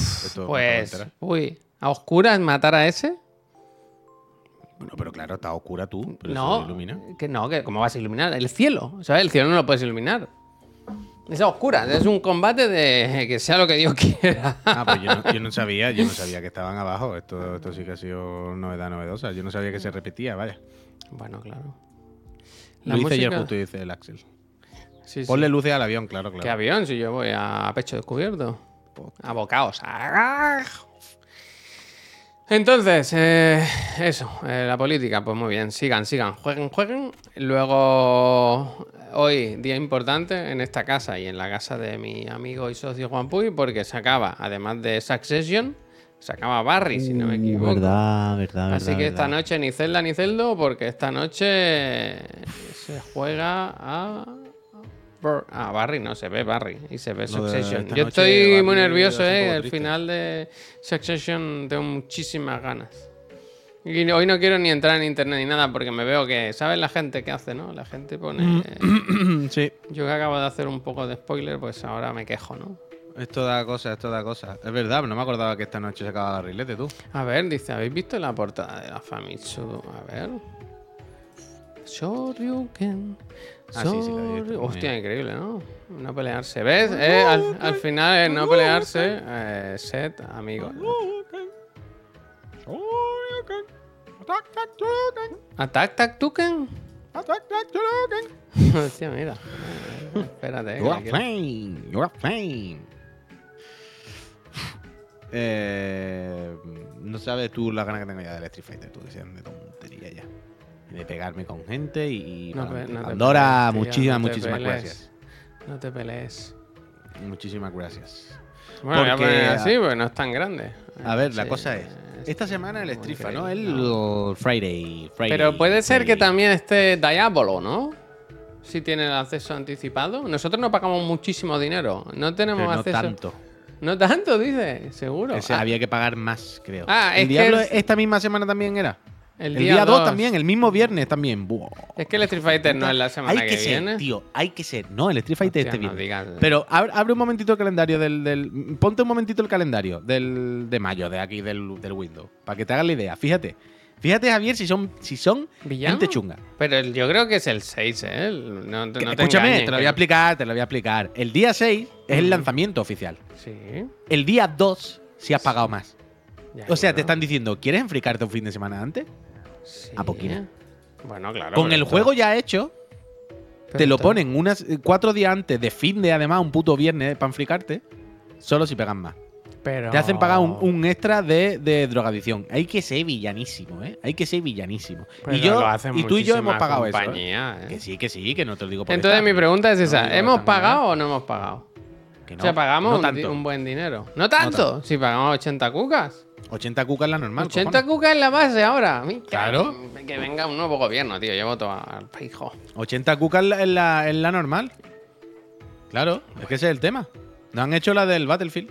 Pues, uy, ¿a oscuras matar a ese? Bueno, pero claro, está oscura tú. Pero eso No, ilumina. que no, que ¿cómo vas a iluminar? El cielo, ¿sabes? El cielo no lo puedes iluminar. Es a oscuras, es un combate de que sea lo que Dios quiera. Ah, pues yo no, yo no sabía, yo no sabía que estaban abajo. Esto, esto sí que ha sido novedad novedosa. Yo no sabía que se repetía, vaya. Bueno, claro. Lo hice ayer música- justo, dice el Axel. Sí, sí. Ponle luces al avión, claro, ¿Qué claro. avión? Si yo voy a pecho descubierto. Abocaos. Entonces, eh, eso, eh, la política, pues muy bien, sigan, sigan, jueguen, jueguen. Luego, hoy, día importante en esta casa y en la casa de mi amigo y socio Juan Puy, porque se acaba, además de Succession, se acaba Barry, si no me equivoco. Uh, Verdad, verdad, Así que esta noche ni Zelda ni Celdo, porque esta noche se juega a. Ah, Barry no, se ve Barry y se ve Lo Succession. Yo estoy Barry muy nervioso, ¿eh? El triste. final de Succession tengo muchísimas ganas. Y hoy no quiero ni entrar en internet ni nada porque me veo que, ¿sabes la gente qué hace, no? La gente pone. eh, sí. yo que acabo de hacer un poco de spoiler, pues ahora me quejo, ¿no? Esto da cosa, esto da cosa. Es verdad, no me acordaba que esta noche se acababa Barrilete, tú. A ver, dice, ¿habéis visto la portada de la Famitsu? A ver. Shoryuken. Ah, sí, sí, la Hostia, increíble, ¿no? No pelearse. ¿Ves? Eh, al, al final, eh, no pelearse. Eh, set, amigos. ¿Attack Tac Tuken? Hostia, mira. Espérate. eh, You que are flame, you are flame. Eh, no sabes tú la gana que tengo ya del Street Fighter, tú decías de tontería ya. Y de pegarme con gente y. No, Pandora, pelees, tío, muchísimas, no muchísimas pelees. gracias. No te pelees. Muchísimas gracias. Bueno, voy a Porque- poner así porque no es tan grande. A ver, la cosa es. Esta semana el Strifa, ¿no? El Friday, Friday. Pero puede ser que también esté Diablo, ¿no? Si tiene el acceso anticipado. Nosotros no pagamos muchísimo dinero. No tenemos Pero no acceso. tanto. No tanto, dice, seguro. Ese Ah, había que pagar más, creo. Ah, es el que Diablo es- esta misma semana también era. El, día 2 dos. también, el mismo viernes también. Buah. Es que el Street Fighter no es la semana hay que, que, ser, viene. tío, hay que ser. No, el Street Fighter Hostia, este viernes. Pero abre, abre un momentito el calendario del, del- Ponte un momentito el calendario del, de mayo, de aquí, del, del Windows. Para que te hagas la idea. Fíjate. Fíjate, Javier, si son, si son ¿Villano? gente chunga. Pero el- yo creo que es el 6, ¿eh? No, Que- te escúchame, engañes, te lo voy a explicar, te lo voy a explicar. El día 6 es el Ujú. lanzamiento oficial. Sí. El día 2 si has pagado más. ya, O sea, te están diciendo, ¿quieres enfricarte un fin de semana antes? Sí. a poquito. Bueno, claro. Con el juego ya hecho, te lo ponen unas eh, cuatro días antes de fin de, además, un puto viernes para enfricarte, solo si pegan más. Pero... Te hacen pagar un, un extra de, de drogadicción. Hay que ser villanísimo, ¿eh? Hay que ser villanísimo. Pero y yo lo hacen y tú y yo hemos pagado eso. ¿eh? ¿eh? Que sí, que sí, que no te lo digo por Entonces mi pregunta es No esa. digo ¿Hemos pagado o no hemos pagado? Que o sea, pagamos no un, di- tanto. un buen dinero. ¿No tanto? tanto. Si pagamos 80 cucas. 80 cucas la normal. 80 cojones. cucas es la base ahora. Mi- Claro. Que venga un nuevo gobierno, tío. Yo voto al hijo. 80 cucas en la, la, normal. Claro, es que ese es el tema. Nos han hecho la del Battlefield.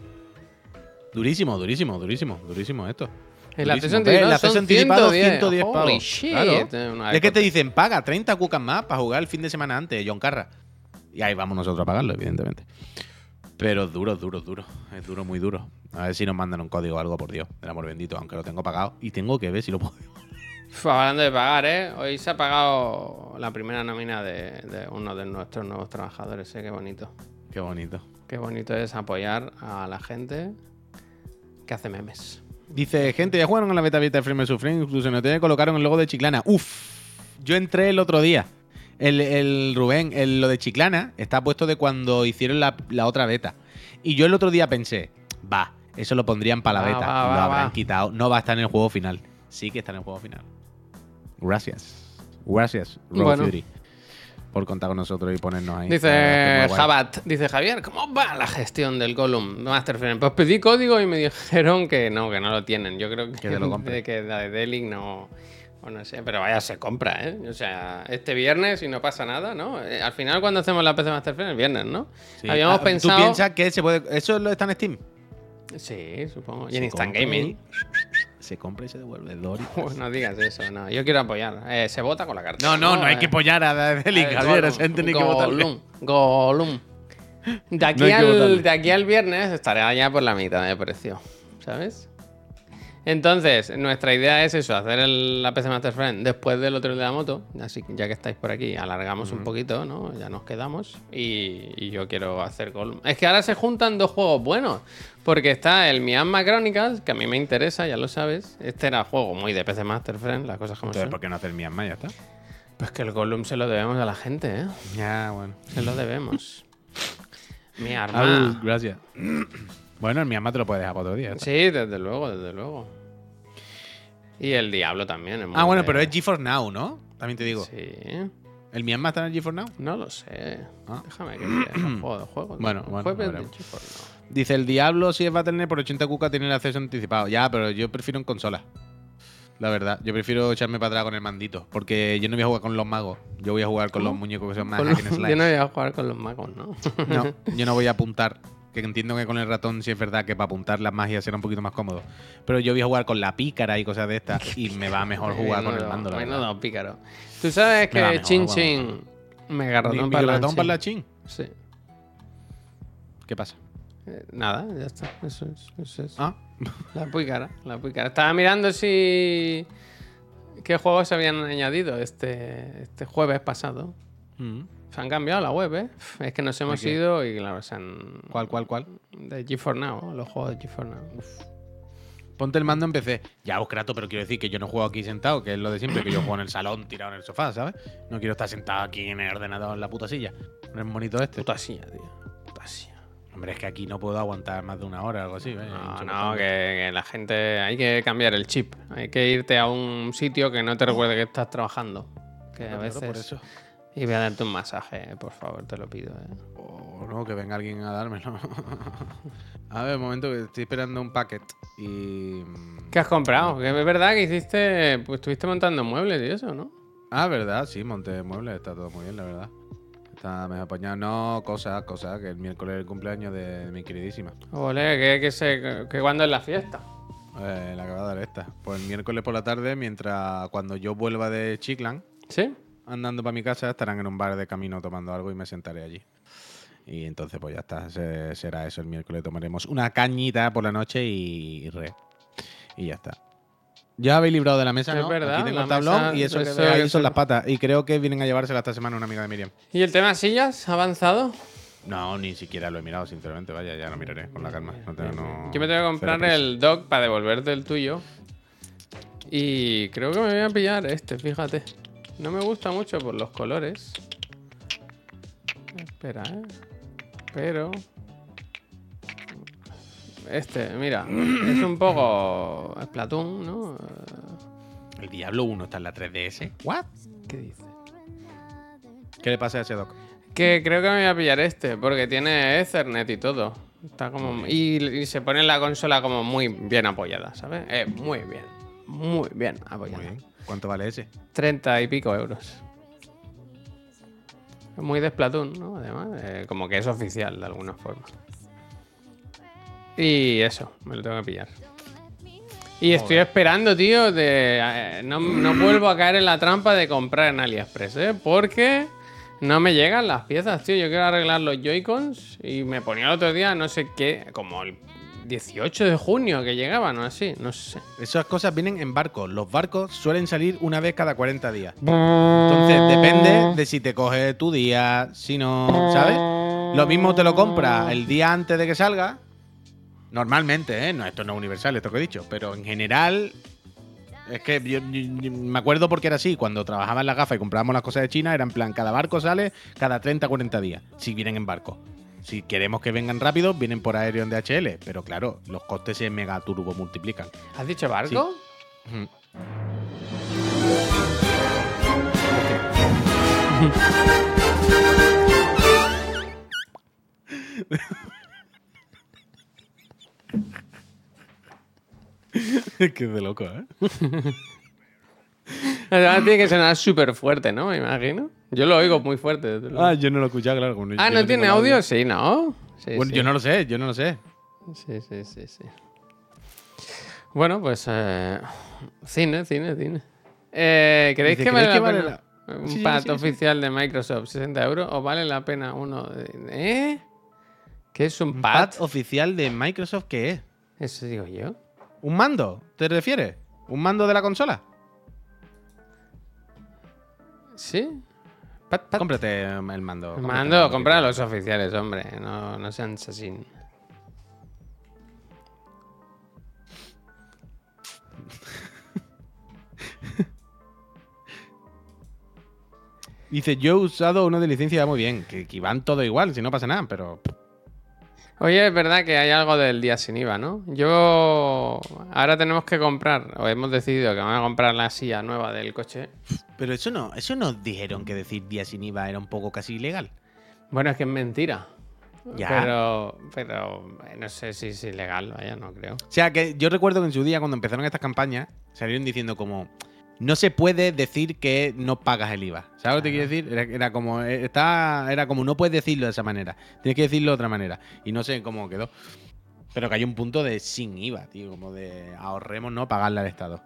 Durísimo, durísimo, durísimo, durísimo esto. El acceso anticipado El acceso son anticipado 110. 110 Holy pavos. shit. Claro. Es que te dicen, paga 30 cucas más para jugar el fin de semana antes, John Carra. Y ahí vamos nosotros a pagarlo, evidentemente. Pero es duro, es duro, es duro. Es duro, muy duro. A ver si nos mandan un código o algo, por Dios. Del amor bendito, aunque lo tengo pagado. Y tengo que ver si lo puedo. Uf, hablando de pagar, ¿eh? Hoy se ha pagado la primera nómina de, de uno de nuestros nuevos trabajadores, ¿eh? Qué bonito. Qué bonito. Qué bonito es apoyar a la gente que hace memes. Dice, gente, ya jugaron a la beta abierta de Frame Suffering, incluso en hotel colocaron el logo de Chiclana. Uf, yo entré el otro día. El, el Rubén, el- lo de Chiclana está puesto de cuando hicieron la, la otra beta. Y yo el otro día pensé, va, eso lo pondrían para la beta. va, lo va, habrán va. quitado. No va a estar en el juego final. Sí que está en el juego final. Gracias. Gracias, Road Bueno. Fury, por contar con nosotros y ponernos ahí. Dice. Jabat, dice Javier, ¿cómo va la gestión del Gollum de Master Frame? Pues pedí código y me dijeron que no, que no lo tienen. Yo creo que, Que lo de que la de Delic no, o no sé, pero vaya, se compra, ¿eh? O sea, este viernes y no pasa nada, ¿no? Eh, Al final cuando hacemos la PC Master Frame, el viernes, ¿no? Sí. Habíamos Ah, pensado... ¿Tú piensas que se puede.? ¿Eso lo está en Steam? Sí, supongo. Y Se en Instant Gaming. Se compra y se devuelve. Doritos. No digas eso, no. Yo quiero apoyar. Eh, se vota con la carta. No, no, no hay Eh, que apoyar a Delic, eh, Javier. Esa gente ni que votarle. Gollum, Gollum. De aquí, No al, de aquí al viernes estará ya por la mitad de precio, ¿sabes? Entonces, nuestra idea es eso, hacer el, la PC Master Friend después del otro de la moto. Así que ya que estáis por aquí, alargamos un poquito, ¿no? Ya nos quedamos. Y, y yo quiero hacer Gollum. Es que ahora se juntan dos juegos buenos. Porque está el Myanmar Chronicles, que a mí me interesa, ya lo sabes. Este era juego muy de PC Master Friend, las cosas como Entonces, son. ¿por qué no hacer Myanmar? Ya está. Pues que el Gollum se lo debemos a la gente, ¿eh? Ya, bueno. Se lo debemos. Mi arma. gracias. Bueno, el Myanmar te lo puedes dejar para otro día. está. Sí, desde luego, desde luego. Y el Diablo también. es muy Ah, bueno, pero es GeForce Now, ¿no? También te digo. Sí. ¿El Myanmar está en el GeForce Now? No lo sé. Ah. Déjame que mire el juego de juego. Bueno, bueno, Jueves de veremos. GeForce Now. Dice, el Diablo si es Battle.net por 80 cuca tiene el acceso anticipado. Ya, pero yo prefiero en consola. La verdad, yo prefiero echarme para atrás con el mandito. Porque yo no voy a jugar con los magos. Yo voy a jugar con los muñecos que son más. Yo no voy a jugar con los magos, ¿no? No, yo no voy a apuntar. Que entiendo que con el ratón sí es verdad que para apuntar las magias será un poquito más cómodo. Pero yo voy a jugar con la pícara y cosas de estas. Y me va mejor jugar con el mando, la verdad. menudo pícaro. Tú sabes Me que Chin Chin mega ratón ni ratón parlanchín. parlachín. Sí. ¿Qué pasa? Eh, nada, ya está. Eso es. Eso es. Ah, La puicara, la puicara. Estaba mirando si. ¿Qué juegos se habían añadido este, este jueves pasado? mm. Se han cambiado la web, ¿eh? Es que nos hemos ido y claro, se han. ¿Cuál, cuál, cuál? De G4 Now, los juegos de G4 Now. Ponte el mando en PC. Ya, os crato, pero quiero decir que yo no juego aquí sentado, que es lo de siempre, que yo juego en el salón, tirado en el sofá, ¿sabes? No quiero estar sentado aquí en el ordenador en la puta silla. No es bonito este. Puta silla, tío. Puta silla. Hombre, es que aquí no puedo aguantar más de una hora o algo así. ¿eh? No, no, que, que la gente. Hay que cambiar el chip. Hay que irte a un sitio que no te recuerde que estás trabajando. Que a veces. por eso. Y voy a darte un masaje, eh, por favor, te lo pido. ¿eh? O no, que venga alguien a dármelo. a ver, un momento, que estoy esperando un packet. Y. mm, ¿Qué has comprado? Que es verdad que hiciste. Pues estuviste montando muebles y eso, ¿no? Ah, verdad, sí, monté muebles, está todo muy bien, la verdad. Está mejor apañado. No, cosas, cosas, que el miércoles es el cumpleaños de mi queridísima. Ole, que, que, se, que cuando es la fiesta. Eh, la acaba de dar esta. Pues el miércoles por la tarde, mientras cuando yo vuelva de Chiclan, ¿Sí? Andando para mi casa, estarán en un bar de camino tomando algo y me sentaré allí. Y entonces, pues ya está, se- será eso el miércoles. Tomaremos una cañita por la noche y, y re. Y ya está. Ya habéis librado de la mesa, Es ¿no? verdad, Aquí tengo el tablón mesa- y eso, ahí son las patas. Y creo que vienen a llevársela esta semana una amiga de Miriam. ¿Y el tema sillas? ¿Ha avanzado? No, ni siquiera lo he mirado, sinceramente. Vaya, ya lo miraré con la calma. No tengo, no- Yo me tengo que comprar el dock para devolverte el tuyo. Y creo que me voy a pillar este, fíjate. No me gusta mucho por los colores. Espera, ¿eh? Pero... Este, mira, es un poco Splatoon, ¿no? El Diablo 1 está en la 3DS. ¿What? ¿Qué dice? ¿Qué le pasa a ese doc? Que creo que me voy a pillar este, porque tiene Ethernet y todo. Está como. Y, y se pone la consola como muy bien apoyada, ¿sabes? Eh, muy bien. Muy bien apoyada. Muy bien. ¿Cuánto vale ese? 30 y pico euros. Es muy de Splatoon, ¿no? Además, eh, como que es oficial de alguna forma. Y eso, me lo tengo que pillar. Y estoy esperando, tío, de... eh, no, no vuelvo a caer en la trampa de comprar en AliExpress, ¿eh? Porque no me llegan las piezas, tío. Yo quiero arreglar los Joy-Cons y me ponía el otro día, no sé qué, como el 18 de junio que llegaban o así, no sé. Esas cosas vienen en barcos. Los barcos suelen salir una vez cada 40 días. Entonces depende de si te coge tu día, si no, ¿sabes? Lo mismo te lo compras el día antes de que salga. Normalmente, ¿eh? No, esto no es universal, esto que he dicho. Pero en general, es que yo me acuerdo porque era así. Cuando trabajaba en la gafa y comprábamos las cosas de China, era en plan, cada barco sale cada 30 40 días, si vienen en barco. Si queremos que vengan rápido, vienen por aéreo en DHL. Pero claro, los costes se mega turbo multiplican. ¿Has dicho barco? Es que es de loco, ¿eh? Además tiene que sonar súper fuerte, ¿no? Me imagino. Yo lo oigo muy fuerte. desde luego. Ah, yo no lo he escuchado, claro. como Ah, yo ¿no tiene audio? Sí, ¿no? Sí, Bueno, sí. yo no lo sé, yo no lo sé. Sí, sí, sí, sí. Bueno, pues eh, cine, cine, cine. Eh, ¿Creéis Dice, que vale ¿creéis la que pena vale la- un Sí, sí, pad sí, sí. oficial de Microsoft 60 euros o vale la pena uno de... ¿Eh? ¿Qué es un ¿Un pad? pad oficial de Microsoft qué es? Eso digo yo. ¿Un mando? ¿Te refieres? ¿Un mando de la consola? ¿Sí? Cómprate el mando. el Mando, compra los oficiales, hombre. No, no sean así. Dice, yo he usado uno de licencia muy bien, que, que van todo igual, si no pasa nada, pero... Oye, es verdad que hay algo del día sin IVA, ¿no? Yo... Ahora tenemos que comprar, o hemos decidido que vamos a comprar la silla nueva del coche. Pero eso no, eso nos dijeron que decir día sin IVA era un poco casi ilegal. Bueno, es que es mentira. Ya. Pero, pero no sé si es ilegal, vaya, no creo. O sea, que yo recuerdo que en su día, cuando empezaron estas campañas, salieron diciendo como... No se puede decir que no pagas el IVA. ¿Sabes lo que te quiero decir? Era, era como, eh, está, era como, no puedes decirlo de esa manera. Tienes que decirlo de otra manera. Y no sé cómo quedó. Pero que hay un punto de sin IVA, tío. Como de ahorremos no pagarle al Estado.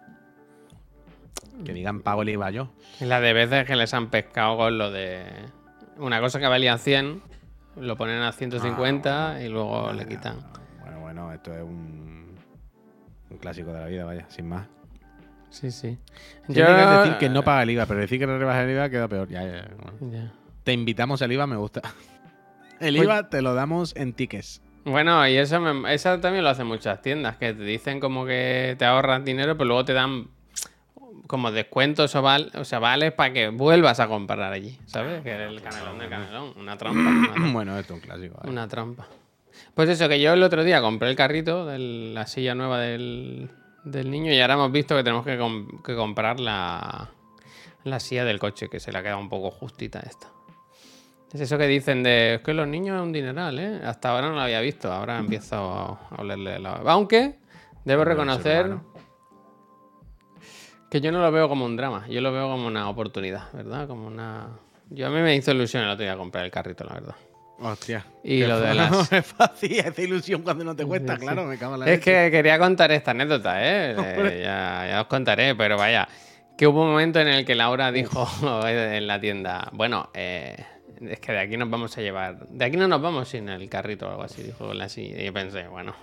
Que digan pago el IVA yo. La de veces que les han pescado con lo de una cosa que valía 100, lo ponen a 150 y luego le quitan. Bueno, bueno, esto es un, un clásico de la vida, vaya, sin más. Sí, sí. Yo decir que no paga el IVA, pero decir que no rebaja el IVA queda peor. Ya, ya, ya, bueno. Ya. Te invitamos al IVA, me gusta. El Pues- IVA te lo damos en tickets. Bueno, y eso, me- eso también lo hacen muchas tiendas, que te dicen como que te ahorras dinero, pero luego te dan como descuentos o, val- o sea, vales para que vuelvas a comprar allí, ¿sabes? Que es el canelón del canelón, una trampa. Una trampa. Bueno, esto es un clásico. Una trampa. Pues eso, que yo el otro día compré el carrito de la silla nueva del, del niño y ahora hemos visto que tenemos que, com- que comprar la, la silla del coche, que se le ha quedado un poco justita esta. Es eso que dicen de es que los niños es un dineral, ¿eh? Hasta ahora no lo había visto, ahora empiezo a olerle la... Aunque debo reconocer que yo no lo veo como un drama, yo lo veo como una oportunidad, ¿verdad? Como una... Yo a mí me hizo ilusión el otro día comprar el carrito, la verdad. Hostia. Y lo de las- Es fácil, esa ilusión cuando no te cuesta, Sí, sí. claro, me cago en la Es leche. que quería contar esta anécdota, ¿eh? Eh, ya, ya os contaré, pero vaya, que hubo un momento en el que Laura dijo en la tienda, bueno, eh, es que de aquí nos vamos a llevar, de aquí no nos vamos sin el carrito o algo así, dijo la silla. Y yo pensé, bueno,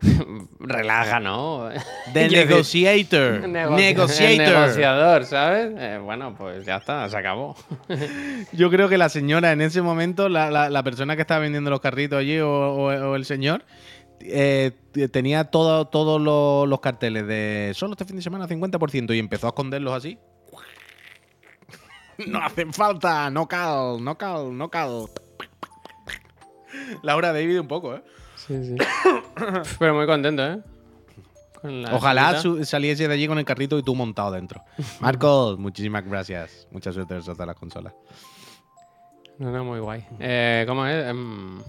Relaja, ¿no? Decir, Negotiator. nego- Negotiator. el negociador, ¿sabes? Eh, bueno, pues ya está, se acabó. Yo creo que la señora en ese momento, la, la- la persona que estaba vendiendo los carritos allí o, o- o el señor, eh, tenía todo- todos los, los carteles de solo este fin de semana 50% y empezó a esconderlos así. No hacen falta, no cal, no cal, no cal. Laura David un poco, ¿eh? Sí, sí. Pero muy contento, ¿eh? Con la Ojalá su- saliese de allí con el carrito y tú montado dentro. Marcos, muchísimas gracias. Mucha suerte en todas las consolas. No, no, muy guay. Eh, ¿Cómo es? Em,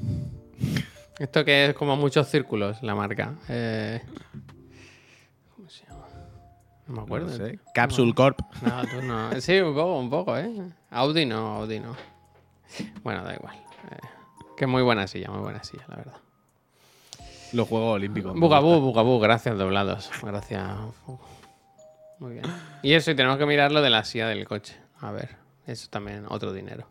esto que es como muchos círculos, la marca. Eh, ¿Cómo se llama? No me acuerdo. No sé. Capsule Corp. No, tú no. Sí, un poco, un poco, ¿eh? Audi no, Audi no. Bueno, da igual. Eh, que muy buena silla, muy buena silla, la verdad. Los Juegos Olímpicos. Bugabú. Bugabú, gracias, doblados. Gracias. Muy bien. Y eso, y tenemos que mirar lo de la silla del coche. A ver, eso también, otro dinero.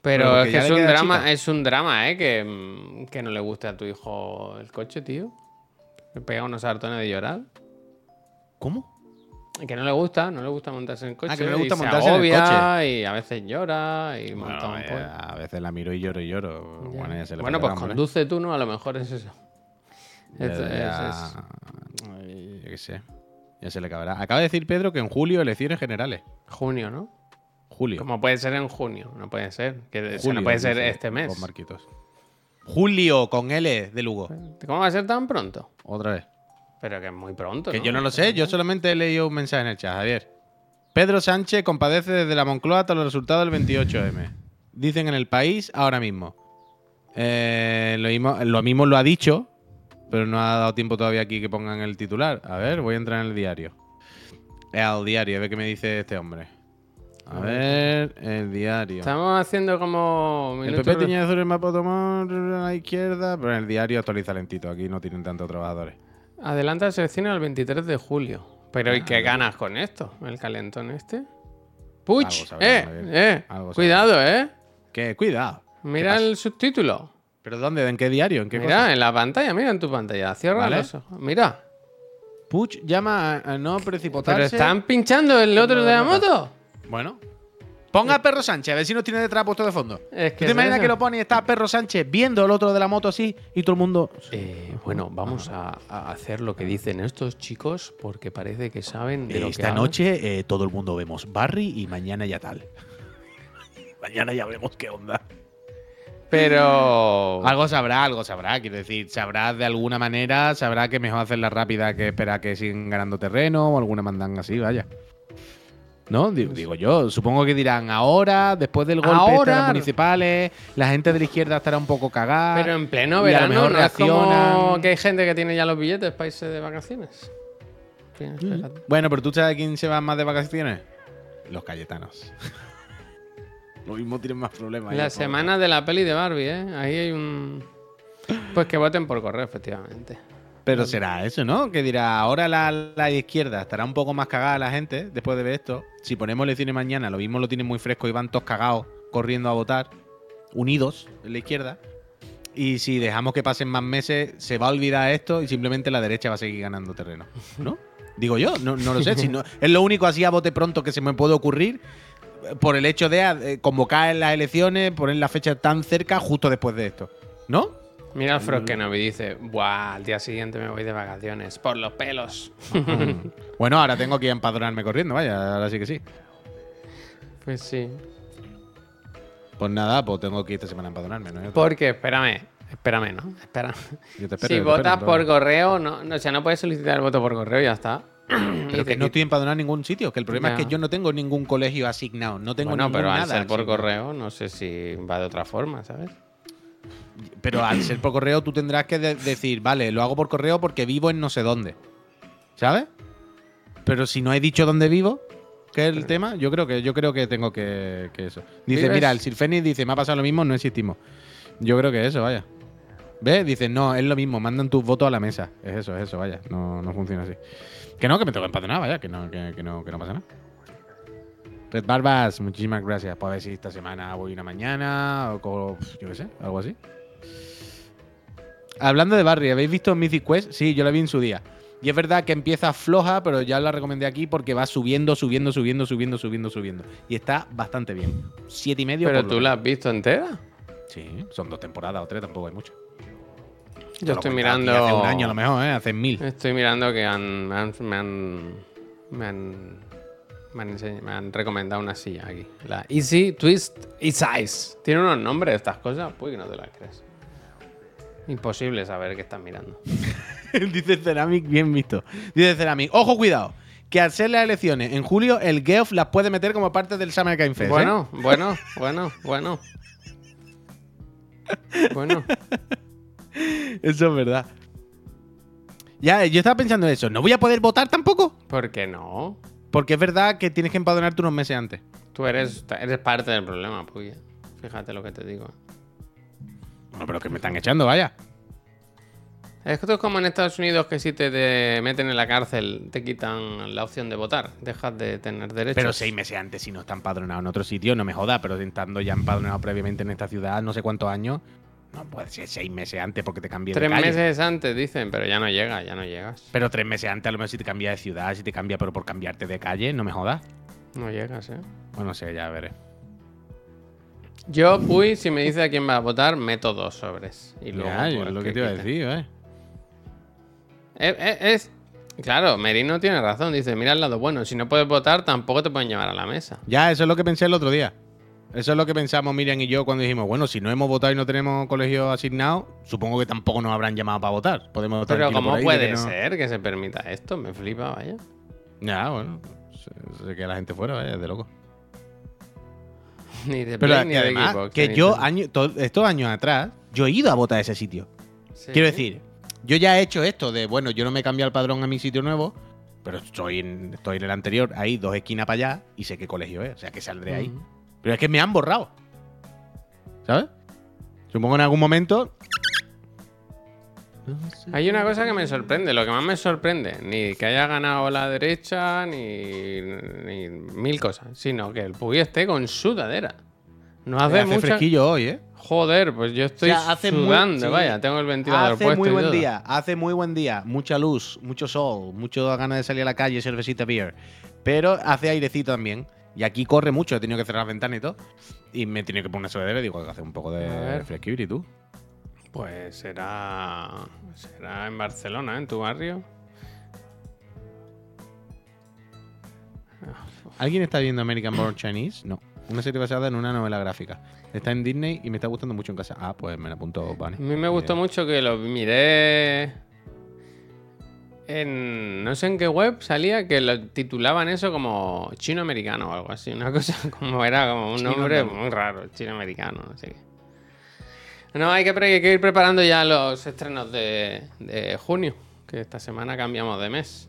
Pero es que es un drama, chica. es un drama, ¿eh? Que, mm, que no le guste a tu hijo el coche, tío. Le pega unos hartones de llorar. ¿Cómo? Que no le gusta, no le gusta montarse en coche. Ah, que no le gusta y se montarse en el coche. Y a veces llora y monta Bueno, un eh, pollo. a veces la miro y lloro y lloro. Ya. Bueno, ya se le Bueno, pasará, pues conduce tú, ¿no? A lo mejor es eso. Ya- Esto es- ya- es Ay, yo qué sé. Ya se le acabará. Acaba de decir Pedro que en julio elecciones generales. junio, ¿no? Julio. Como puede ser en junio, no puede ser. Que o sea, Julio, no puede ser este mes. Con Marquitos. Julio con L de Lugo. ¿Cómo va a ser tan pronto? Otra vez. Pero que es muy pronto. Que yo no lo sé, yo solamente he leído un mensaje en el chat, Javier. Pedro Sánchez compadece desde la Moncloa hasta los resultados del 28M. Dicen en el país ahora mismo. Eh, lo, mismo, lo mismo lo ha dicho, pero no ha dado tiempo todavía aquí que pongan el titular. A ver, voy a entrar en el diario. Al diario, a ver qué me dice este hombre. A ver, el diario. Estamos haciendo como. El PP tenía azul el mapa tomar a la izquierda, pero en el diario actualiza lentito. Aquí no tienen tantos trabajadores. Adelanta las elecciones al 23 de julio. Pero ¿y qué ganas con esto? ¿El calentón este? ¡Puch! ¡Eh! ¡Eh! Cuidado, ¿eh? Que cuidado. Mira el subtítulo. ¿Pero dónde? ¿En qué diario? ¿En qué Mira, cosa? en la pantalla, mira en tu pantalla. Cierra Vale. los ojos. Mira. Puch llama a, a no precipitarse. Pero están pinchando el otro de la moto. Bueno. Ponga a Perro Sánchez, a ver si nos tiene detrás puesto de fondo. Es ¿Tú que te es imaginas eso. que lo pone y está Perro Sánchez viendo el otro de la moto así y todo el mundo. Eh, bueno, vamos a, a hacer lo que dicen estos chicos porque parece que saben de lo que Esta noche eh, todo el mundo vemos Barry y mañana ya tal. mañana ya vemos qué onda. Pero. Algo sabrá, algo sabrá. Quiero decir, sabrá de alguna manera, sabrá que mejor hacerla rápida que esperar que sigan ganando terreno o alguna mandanga así, vaya. ¿No? Digo, digo yo, supongo que dirán ahora, después del golpe de las municipales, la gente de la izquierda estará un poco cagada. Pero en pleno y a lo verano mejor no es como reaccionan. que hay gente que tiene ya los billetes para irse de vacaciones. Espérate. Bueno, pero ¿tú sabes quién se va más de vacaciones? Los cayetanos. Lo mismo tienen más problemas. La semana de la peli de Barbie, ¿eh? Ahí hay un... Pues que voten por correo, efectivamente. Pero será eso, ¿no? Que dirá, ahora la, la izquierda estará un poco más cagada la gente después de ver esto. Si ponemos elecciones mañana, lo mismo lo tienen muy fresco y van todos cagados corriendo a votar, unidos en la izquierda. Y si dejamos que pasen más meses, se va a olvidar esto y simplemente la derecha va a seguir ganando terreno, ¿no? Digo yo, no, no lo sé. Si no, es lo único así a bote pronto que se me puede ocurrir eh, por el hecho de eh, convocar las elecciones, poner la fecha tan cerca justo después de esto, ¿no? Mira no me dice, Buah, al día siguiente me voy de vacaciones. Por los pelos. Bueno, ahora tengo que empadronarme corriendo, vaya, ahora sí que sí. pues sí. Pues nada, pues tengo que ir esta semana a empadronarme, ¿no? Porque, espérame, espérame, ¿no? Espera. yo te espero, si yo te votas espero, por correo, no, no, o sea, no puedes solicitar el voto por correo y ya está. Pero que no estoy empadronado en ningún sitio, que el problema Ya. es que yo no tengo ningún colegio asignado, no tengo Bueno, ningún pero al nada ser por asignado. correo, no sé si va de otra forma, ¿sabes? Pero al ser por correo tú tendrás que de- decir, vale, lo hago por correo porque vivo en no sé dónde. ¿Sabes? Pero si no he dicho dónde vivo, que es el tema, yo creo que yo creo que tengo que, que eso. Dice, ¿Vives? mira, el Sirfenis dice, me ha pasado lo mismo, no existimos. Yo creo que eso, vaya. ¿Ves? Dice, no, es lo mismo, mandan tus votos a la mesa. Es eso, es eso, vaya. No, no funciona así. Que no, que me tengo que empadronar, vaya, que no, que, que no, que no pasa nada. Red Barbas, muchísimas gracias. Pues a ver si esta semana voy una mañana o yo qué sé, algo así. Hablando de Barry, ¿habéis visto Mythic Quest? Sí, yo la vi en su día. Y es verdad que empieza floja, pero ya la recomendé aquí porque va subiendo, subiendo, subiendo, subiendo, subiendo, subiendo. Y está bastante bien. Siete y medio. Pero por tú la has visto entera. Sí, son dos temporadas o tres, tampoco hay mucho. Yo estoy mirando. Hace un año a lo mejor, ¿eh? Hace mil. Estoy mirando que han, me han. Me han. Me han, me han enseñ- me han recomendado una silla aquí. La Easy Twist Easy Size. Tiene unos nombres estas cosas. Uy, que no te las crees. Imposible saber qué estás mirando. Dice Ceramic, bien visto. Dice Ceramic, ojo, cuidado. Que al ser las elecciones en julio, el Geoff las puede meter como parte del Summer Game Fest. ¿eh? Bueno, bueno, bueno, bueno. Bueno. Eso es verdad. Ya, yo estaba pensando eso. ¿No voy a poder votar tampoco? ¿Por qué no? Porque es verdad que tienes que empadronarte unos meses antes. Tú eres, eres parte del problema, Puy. Fíjate lo que te digo. Bueno, pero que me están echando, vaya. Es que esto es como en Estados Unidos que si te, te meten en la cárcel te quitan la opción de votar. Dejas de tener derechos. Pero seis meses antes, si no está empadronado en otro sitio, no me joda. Pero estando ya empadronado previamente en esta ciudad, no sé cuántos años, no puede ser seis meses antes porque te cambies de Tres calle. meses antes dicen, pero ya no llega, ya no llegas. Pero tres meses antes, a lo mejor si te cambia de ciudad, si te cambia, pero por cambiarte de calle, no me jodas. No llegas, ¿eh? Bueno, no sé, ya veré. Yo, Puy, si me dice a quién va a votar, meto dos sobres. Y luego, Ya, yo es lo que que te iba a decir, ¿eh? Es, es- es- Claro, Merino tiene razón. Dice, mira el lado bueno. Si no puedes votar, tampoco te pueden llevar a la mesa. Ya, eso es lo que pensé el otro día. Eso es lo que pensamos Miriam y yo cuando dijimos, bueno, si no hemos votado y no tenemos colegio asignado, supongo que tampoco nos habrán llamado para votar. Podemos votar Pero ¿cómo ahí, puede que no- ser que se permita esto? Me flipa, vaya. Ya, bueno. Se, se queda la gente fuera, vaya, de loco. Ni de Pero Play, ni que de además, Xbox, que ni yo año- to- estos años atrás, yo he ido a votar a ese sitio. Sí. Quiero decir, yo ya he hecho esto de, bueno, yo no me he cambiado el padrón a mi sitio nuevo, pero estoy en, estoy en el anterior, ahí dos esquinas para allá, y sé qué colegio es, o sea que saldré ahí. Pero es que me han borrado. ¿Sabes? Supongo en algún momento. Hay una cosa que me sorprende, lo que más me sorprende, ni que haya ganado la derecha, ni, ni mil cosas, sino que el Puy esté con sudadera. No hace, Hace mucha... fresquillo hoy, ¿eh? Joder, pues yo estoy O sea, hace muy- sudando, sí. vaya, tengo el ventilador Hace puesto muy y buen todo. día, hace muy buen día. Mucha luz, mucho sol, mucho ganas de salir a la calle, cervecita beer. Pero hace airecito también. Y aquí corre mucho, he tenido que cerrar la ventana y todo. Y me he tenido que poner una sudadera y digo que hace un poco de fresquillo y tú. Pues será, será en Barcelona, en tu barrio. ¿Alguien está viendo American Born Chinese? No. Una serie basada en una novela gráfica. Está en Disney y me está gustando mucho en casa. Ah, pues me la apunto, Vane. A mí me gustó mucho que lo miré en no sé en qué web salía que lo titulaban eso como chino americano o algo así, una cosa como era como un Chino nombre muy raro, chino americano, no sé qué. No, hay que, pre- hay que ir preparando ya los estrenos de, de junio, que esta semana cambiamos de mes.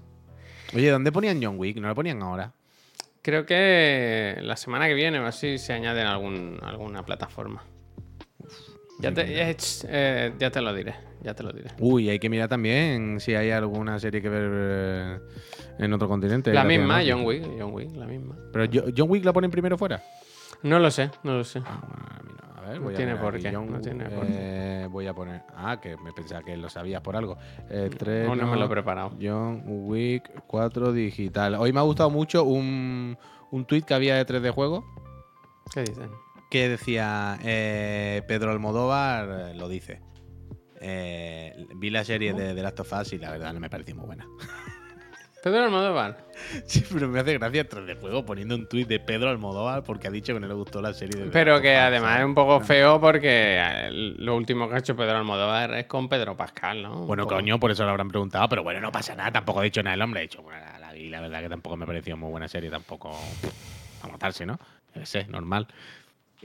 Oye, ¿dónde ponían John Wick? ¿No lo ponían ahora? Creo que la semana que viene o así se añade en algún, alguna plataforma. Ya te, eh, eh, ya te lo diré, ya te lo diré. Uy, hay que mirar también si hay alguna serie que ver eh, en otro continente. La misma, John Wick, John Wick, la misma. Pero John Wick la ponen primero fuera. No lo sé, no lo sé. Ah, bueno, ver, No voy a tiene poner por qué, no Wick, tiene por eh, Voy a poner. Ah, que me pensaba que lo sabías por algo. Eh, tres, no me lo he preparado. John Wick 4 digital. Hoy me ha gustado mucho un, un tweet que había de 3D Juego ¿Qué dicen? que decía eh, Pedro Almodóvar eh, lo dice. Eh, vi la serie de The Last of Us y la verdad no me pareció muy buena. Pedro Almodóvar. Sí, pero me hace gracia 3D Juego poniendo un tweet de Pedro Almodóvar porque ha dicho que no le gustó la serie de Pero que Us, además es un poco feo porque eh, lo último que ha hecho Pedro Almodóvar es con Pedro Pascal, ¿no? Bueno, coño, por eso lo habrán preguntado, pero bueno, no pasa nada, tampoco ha dicho nada el hombre. Ha dicho, bueno, la, la vi, la verdad que tampoco me pareció muy buena serie, tampoco a matarse, ¿no? Sé, normal.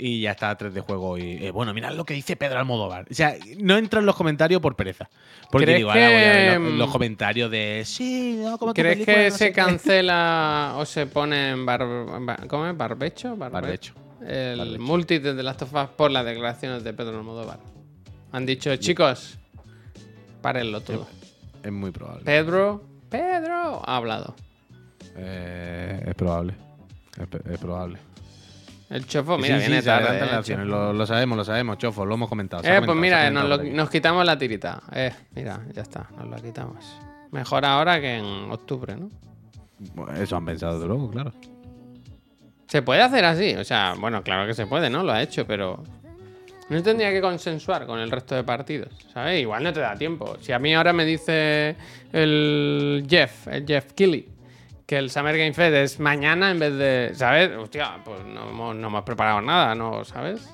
Y ya está 3 de juego y eh, bueno, mirad lo que dice Pedro Almodóvar. O sea, no entro en los comentarios por pereza. Porque ¿Crees digo, ahora voy a ver que, los, mm, los comentarios de sí, no, como ¿Crees película, que no se sé qué". cancela o se pone en bar... bar- ¿Cómo es? ¿Barbecho? Barbecho. El Barbecho. multi de The Last of Us por las declaraciones de Pedro Almodóvar. Han dicho, chicos, párenlo todo. Es muy probable. Pedro, Pedro ha hablado. Eh, es probable. Es probable. El chofo, mira, sí, viene tarde. eh, lo, lo sabemos, lo sabemos, Chofo, lo hemos comentado. Eh, pues mira, nos, lo- quitamos la tirita. Eh, mira, ya está, nos la quitamos. Mejor ahora que en octubre, ¿no? Bueno, Eso han pensado, desde luego, claro. Se puede hacer así, o sea, bueno, claro que se puede, ¿no? Lo ha hecho, pero no tendría que consensuar con el resto de partidos, ¿sabes? Igual no te da tiempo. Si a mí ahora me dice el Jeff, el Jeff Kelly, que el Summer Game Fest es mañana en vez de, ¿sabes? Hostia, pues no hemos, no hemos preparado nada, ¿no? ¿Sabes?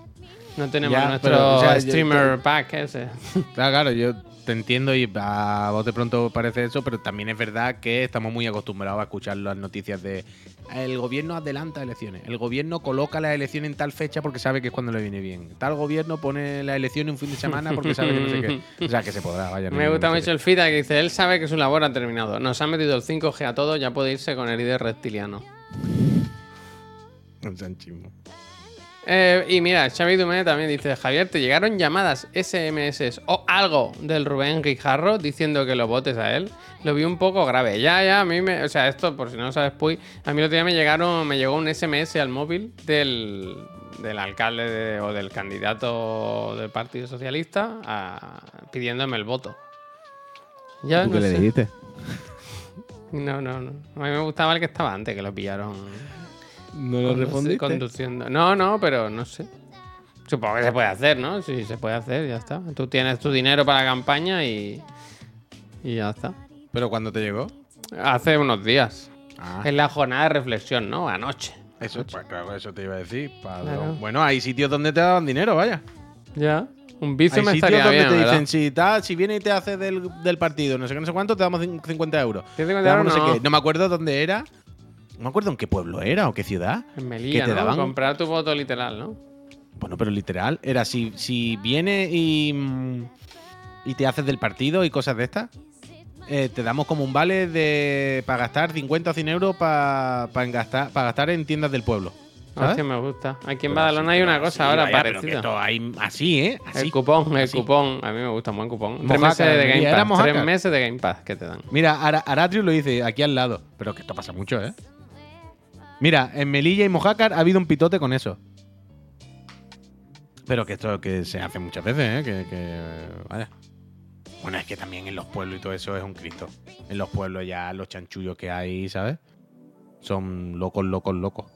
No tenemos Ya, nuestro pero, o sea, yo- streamer pack ese. Claro, claro, yo te entiendo y a vos de pronto parece eso, pero también es verdad que estamos muy acostumbrados a escuchar las noticias de el gobierno adelanta elecciones, el gobierno coloca las elecciones en tal fecha porque sabe que es cuando le viene bien, tal gobierno pone la elección en un fin de semana porque sabe que no sé qué. O sea, que se podrá, vaya. no Me gusta mucho el feedback que dice, él sabe que su labor ha terminado. Nos ha metido el 5G a todo, ya puede irse con herida reptiliano. Un sanchismo. Eh, y mira, Xavi Dumé también dice, Javier, ¿te llegaron llamadas SMS o algo del Rubén Guijarro diciendo que lo votes a él? Lo vi un poco grave. Ya, ya, a mí me... O sea, esto, por si no lo sabes, Puy, a mí el otro día me llegaron, me llegó un SMS al móvil del, del alcalde de- o del candidato del Partido Socialista a- pidiéndome el voto. Ya, ¿Tú no qué le dijiste? No, no, no. A mí me gustaba el que estaba antes, que lo pillaron. No conduci- Conduciendo. No, no, pero no sé. Supongo que se puede hacer, ¿no? Sí, se puede hacer, ya está. Tú tienes tu dinero para la campaña y. Y ya está. ¿Pero cuándo te llegó? Hace unos días. Ah, Es la jornada de reflexión, ¿no? Anoche. eso, pues claro, eso te iba a decir. Claro. Bueno, hay sitios donde te daban dinero, vaya. Ya. Un vicio Hay me sitios estaría donde bien, te ¿verdad? dicen, si, si viene y te hace del, del partido, no sé qué, no sé cuánto, te damos cin- 50 euros. 50 Te damos euros no sé no. qué. No me acuerdo dónde era. No me acuerdo en qué pueblo era o qué ciudad. En Melilla, que te ¿no? daban- Comprar tu voto literal, ¿no? Bueno, pero literal. Era si, si viene y, mm, y te haces del partido y cosas de estas, eh, te damos como un vale de para gastar 50 o 100 euros para gastar, para gastar en tiendas del pueblo. ¿sabes? Hostia, me gusta. Aquí en Pero Badalona así, hay una cosa ahora vaya, parecida. esto hay así, ¿eh? Así. El cupón, el así. cupón. A mí me gusta un buen cupón. Tres meses de Game Pass. Tres meses de Game Pass que te dan. Mira, Ara- Aratrius lo dice aquí al lado. Pero que esto pasa mucho, ¿eh? Mira, en Melilla y Mojácar ha habido un pitote con eso. Pero que esto que se hace muchas veces, ¿eh? Que, que, vaya. Bueno, es que también en los pueblos y todo eso es un Cristo. En los pueblos ya los chanchullos que hay, ¿sabes? Son locos, locos, locos.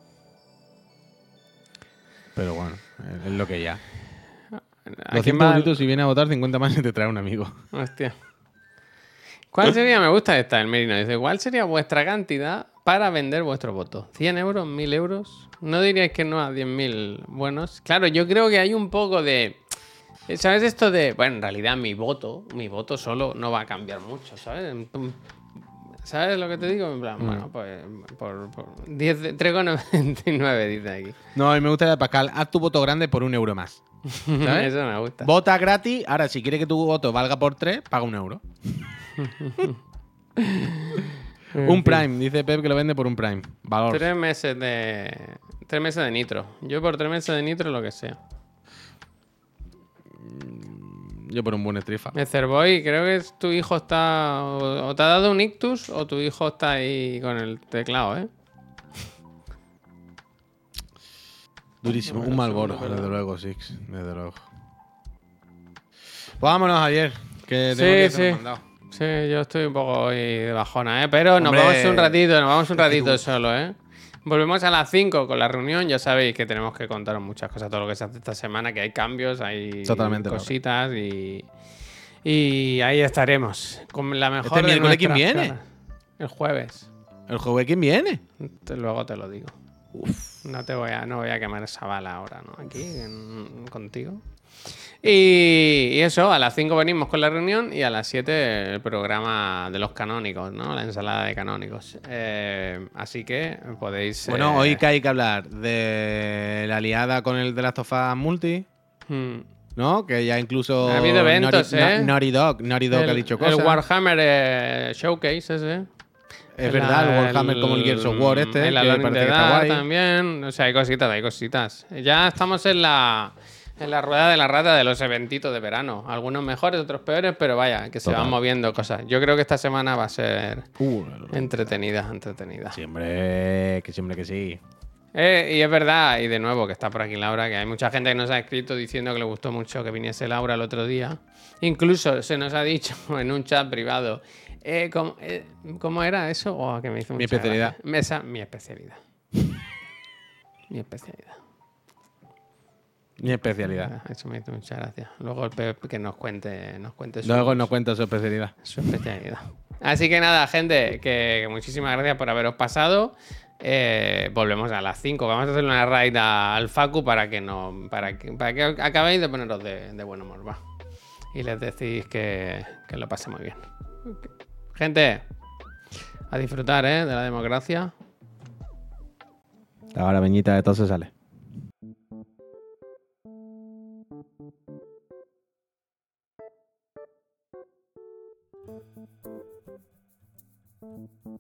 Pero bueno, es- lo que ya. 200 Badal- euritos si viene a votar, 50 más y te trae un amigo. Hostia. ¿Cuál sería, me gusta esta, el Merino? Dice, ¿cuál sería vuestra cantidad para vender vuestro voto? ¿100 euros? ¿1000 euros? ¿No diríais que no a 10.000 buenos? Claro, yo creo que hay un poco de... ¿Sabes esto de... Bueno, en realidad mi voto, mi voto solo no va a cambiar mucho, ¿sabes? ¿Sabes lo que te digo? En plan, bueno, pues por, por 10 de- 3,99 dice aquí. No, y me gusta la de Pascal. Haz tu voto grande por un euro más. ¿Sabes? Eso me gusta. Vota gratis. Ahora, si quieres que tu voto valga por tres, paga un euro. un Prime. Dice Pep que lo vende por un Prime. Valor. Tres meses de... Tres meses de nitro. Yo por tres meses de nitro lo que sea. Yo por un buen estrifa. Cervoy, creo que es- tu hijo está. O, o te ha dado un ictus o tu hijo está ahí con el teclado, ¿eh? Durísimo. Un mal segundo, boro, pero- desde luego, Six. Desde luego. Pues vámonos ayer. Que Sí, tengo que hacer sí. un mandado. Sí, yo estoy un poco hoy de bajona, ¿eh? Pero nos Hombre, vamos un ratito, nos vamos un ratito solo, ¿eh? Volvemos a las 5 con la reunión. Ya sabéis que tenemos que contaros muchas cosas, todo lo que se hace esta semana, que hay cambios, hay Totalmente, cositas y. Y ahí estaremos. Con la mejor. ¿Este miércoles quién viene? caras. El jueves. ¿El jueves quién viene? Luego te lo digo. No te voy a, no voy a quemar esa bala ahora, ¿no? Aquí en- contigo. Y, eso, a las 5 venimos con la reunión y a las 7 el programa de los canónicos, ¿no? La ensalada de canónicos. Eh, así que podéis. Bueno, eh, hoy que hay que hablar de la aliada con el de las Tofas Multi, hmm, ¿no? Que ya incluso. Ha habido eventos, Naughty, ¿eh? Naughty Dog, Naughty Dog el, ha dicho el cosas. Warhammer eh, Showcase ese. es verdad, el Warhammer como el Gears of War este, El que parece que está guay. también. O sea, hay cositas, hay cositas. Ya estamos en la, en la rueda de la rata de los eventitos de verano. Algunos mejores, otros peores, pero vaya, que se Total. van moviendo cosas. Yo creo que esta semana va a ser Uh, entretenida, entretenida. siempre, que siempre que sí. Eh, y es verdad, y de nuevo, que está por aquí Laura, que hay mucha gente que nos ha escrito diciendo que le gustó mucho que viniese Laura el otro día. Incluso se nos ha dicho en un chat privado, eh, ¿cómo, eh, ¿cómo era eso? Oh, que me hizo Mi especialidad. gracia. Mesa, mi especialidad. mi especialidad. Mi especialidad. Eso me hizo mucha gracia. Luego el Pep que nos cuente, nos cuente su, Luego nos cuenta su especialidad. su especialidad. Así que nada, gente, que, que muchísimas gracias por haberos pasado. Eh, volvemos a las 5. Vamos a hacer una raid al Facu para que no. Para que, para que acabéis de poneros de, de buen humor, va. Y les decís que, que lo pase muy bien. Gente, a disfrutar, ¿eh? De la democracia. Ahora, Beñita, de todo se sale. Thank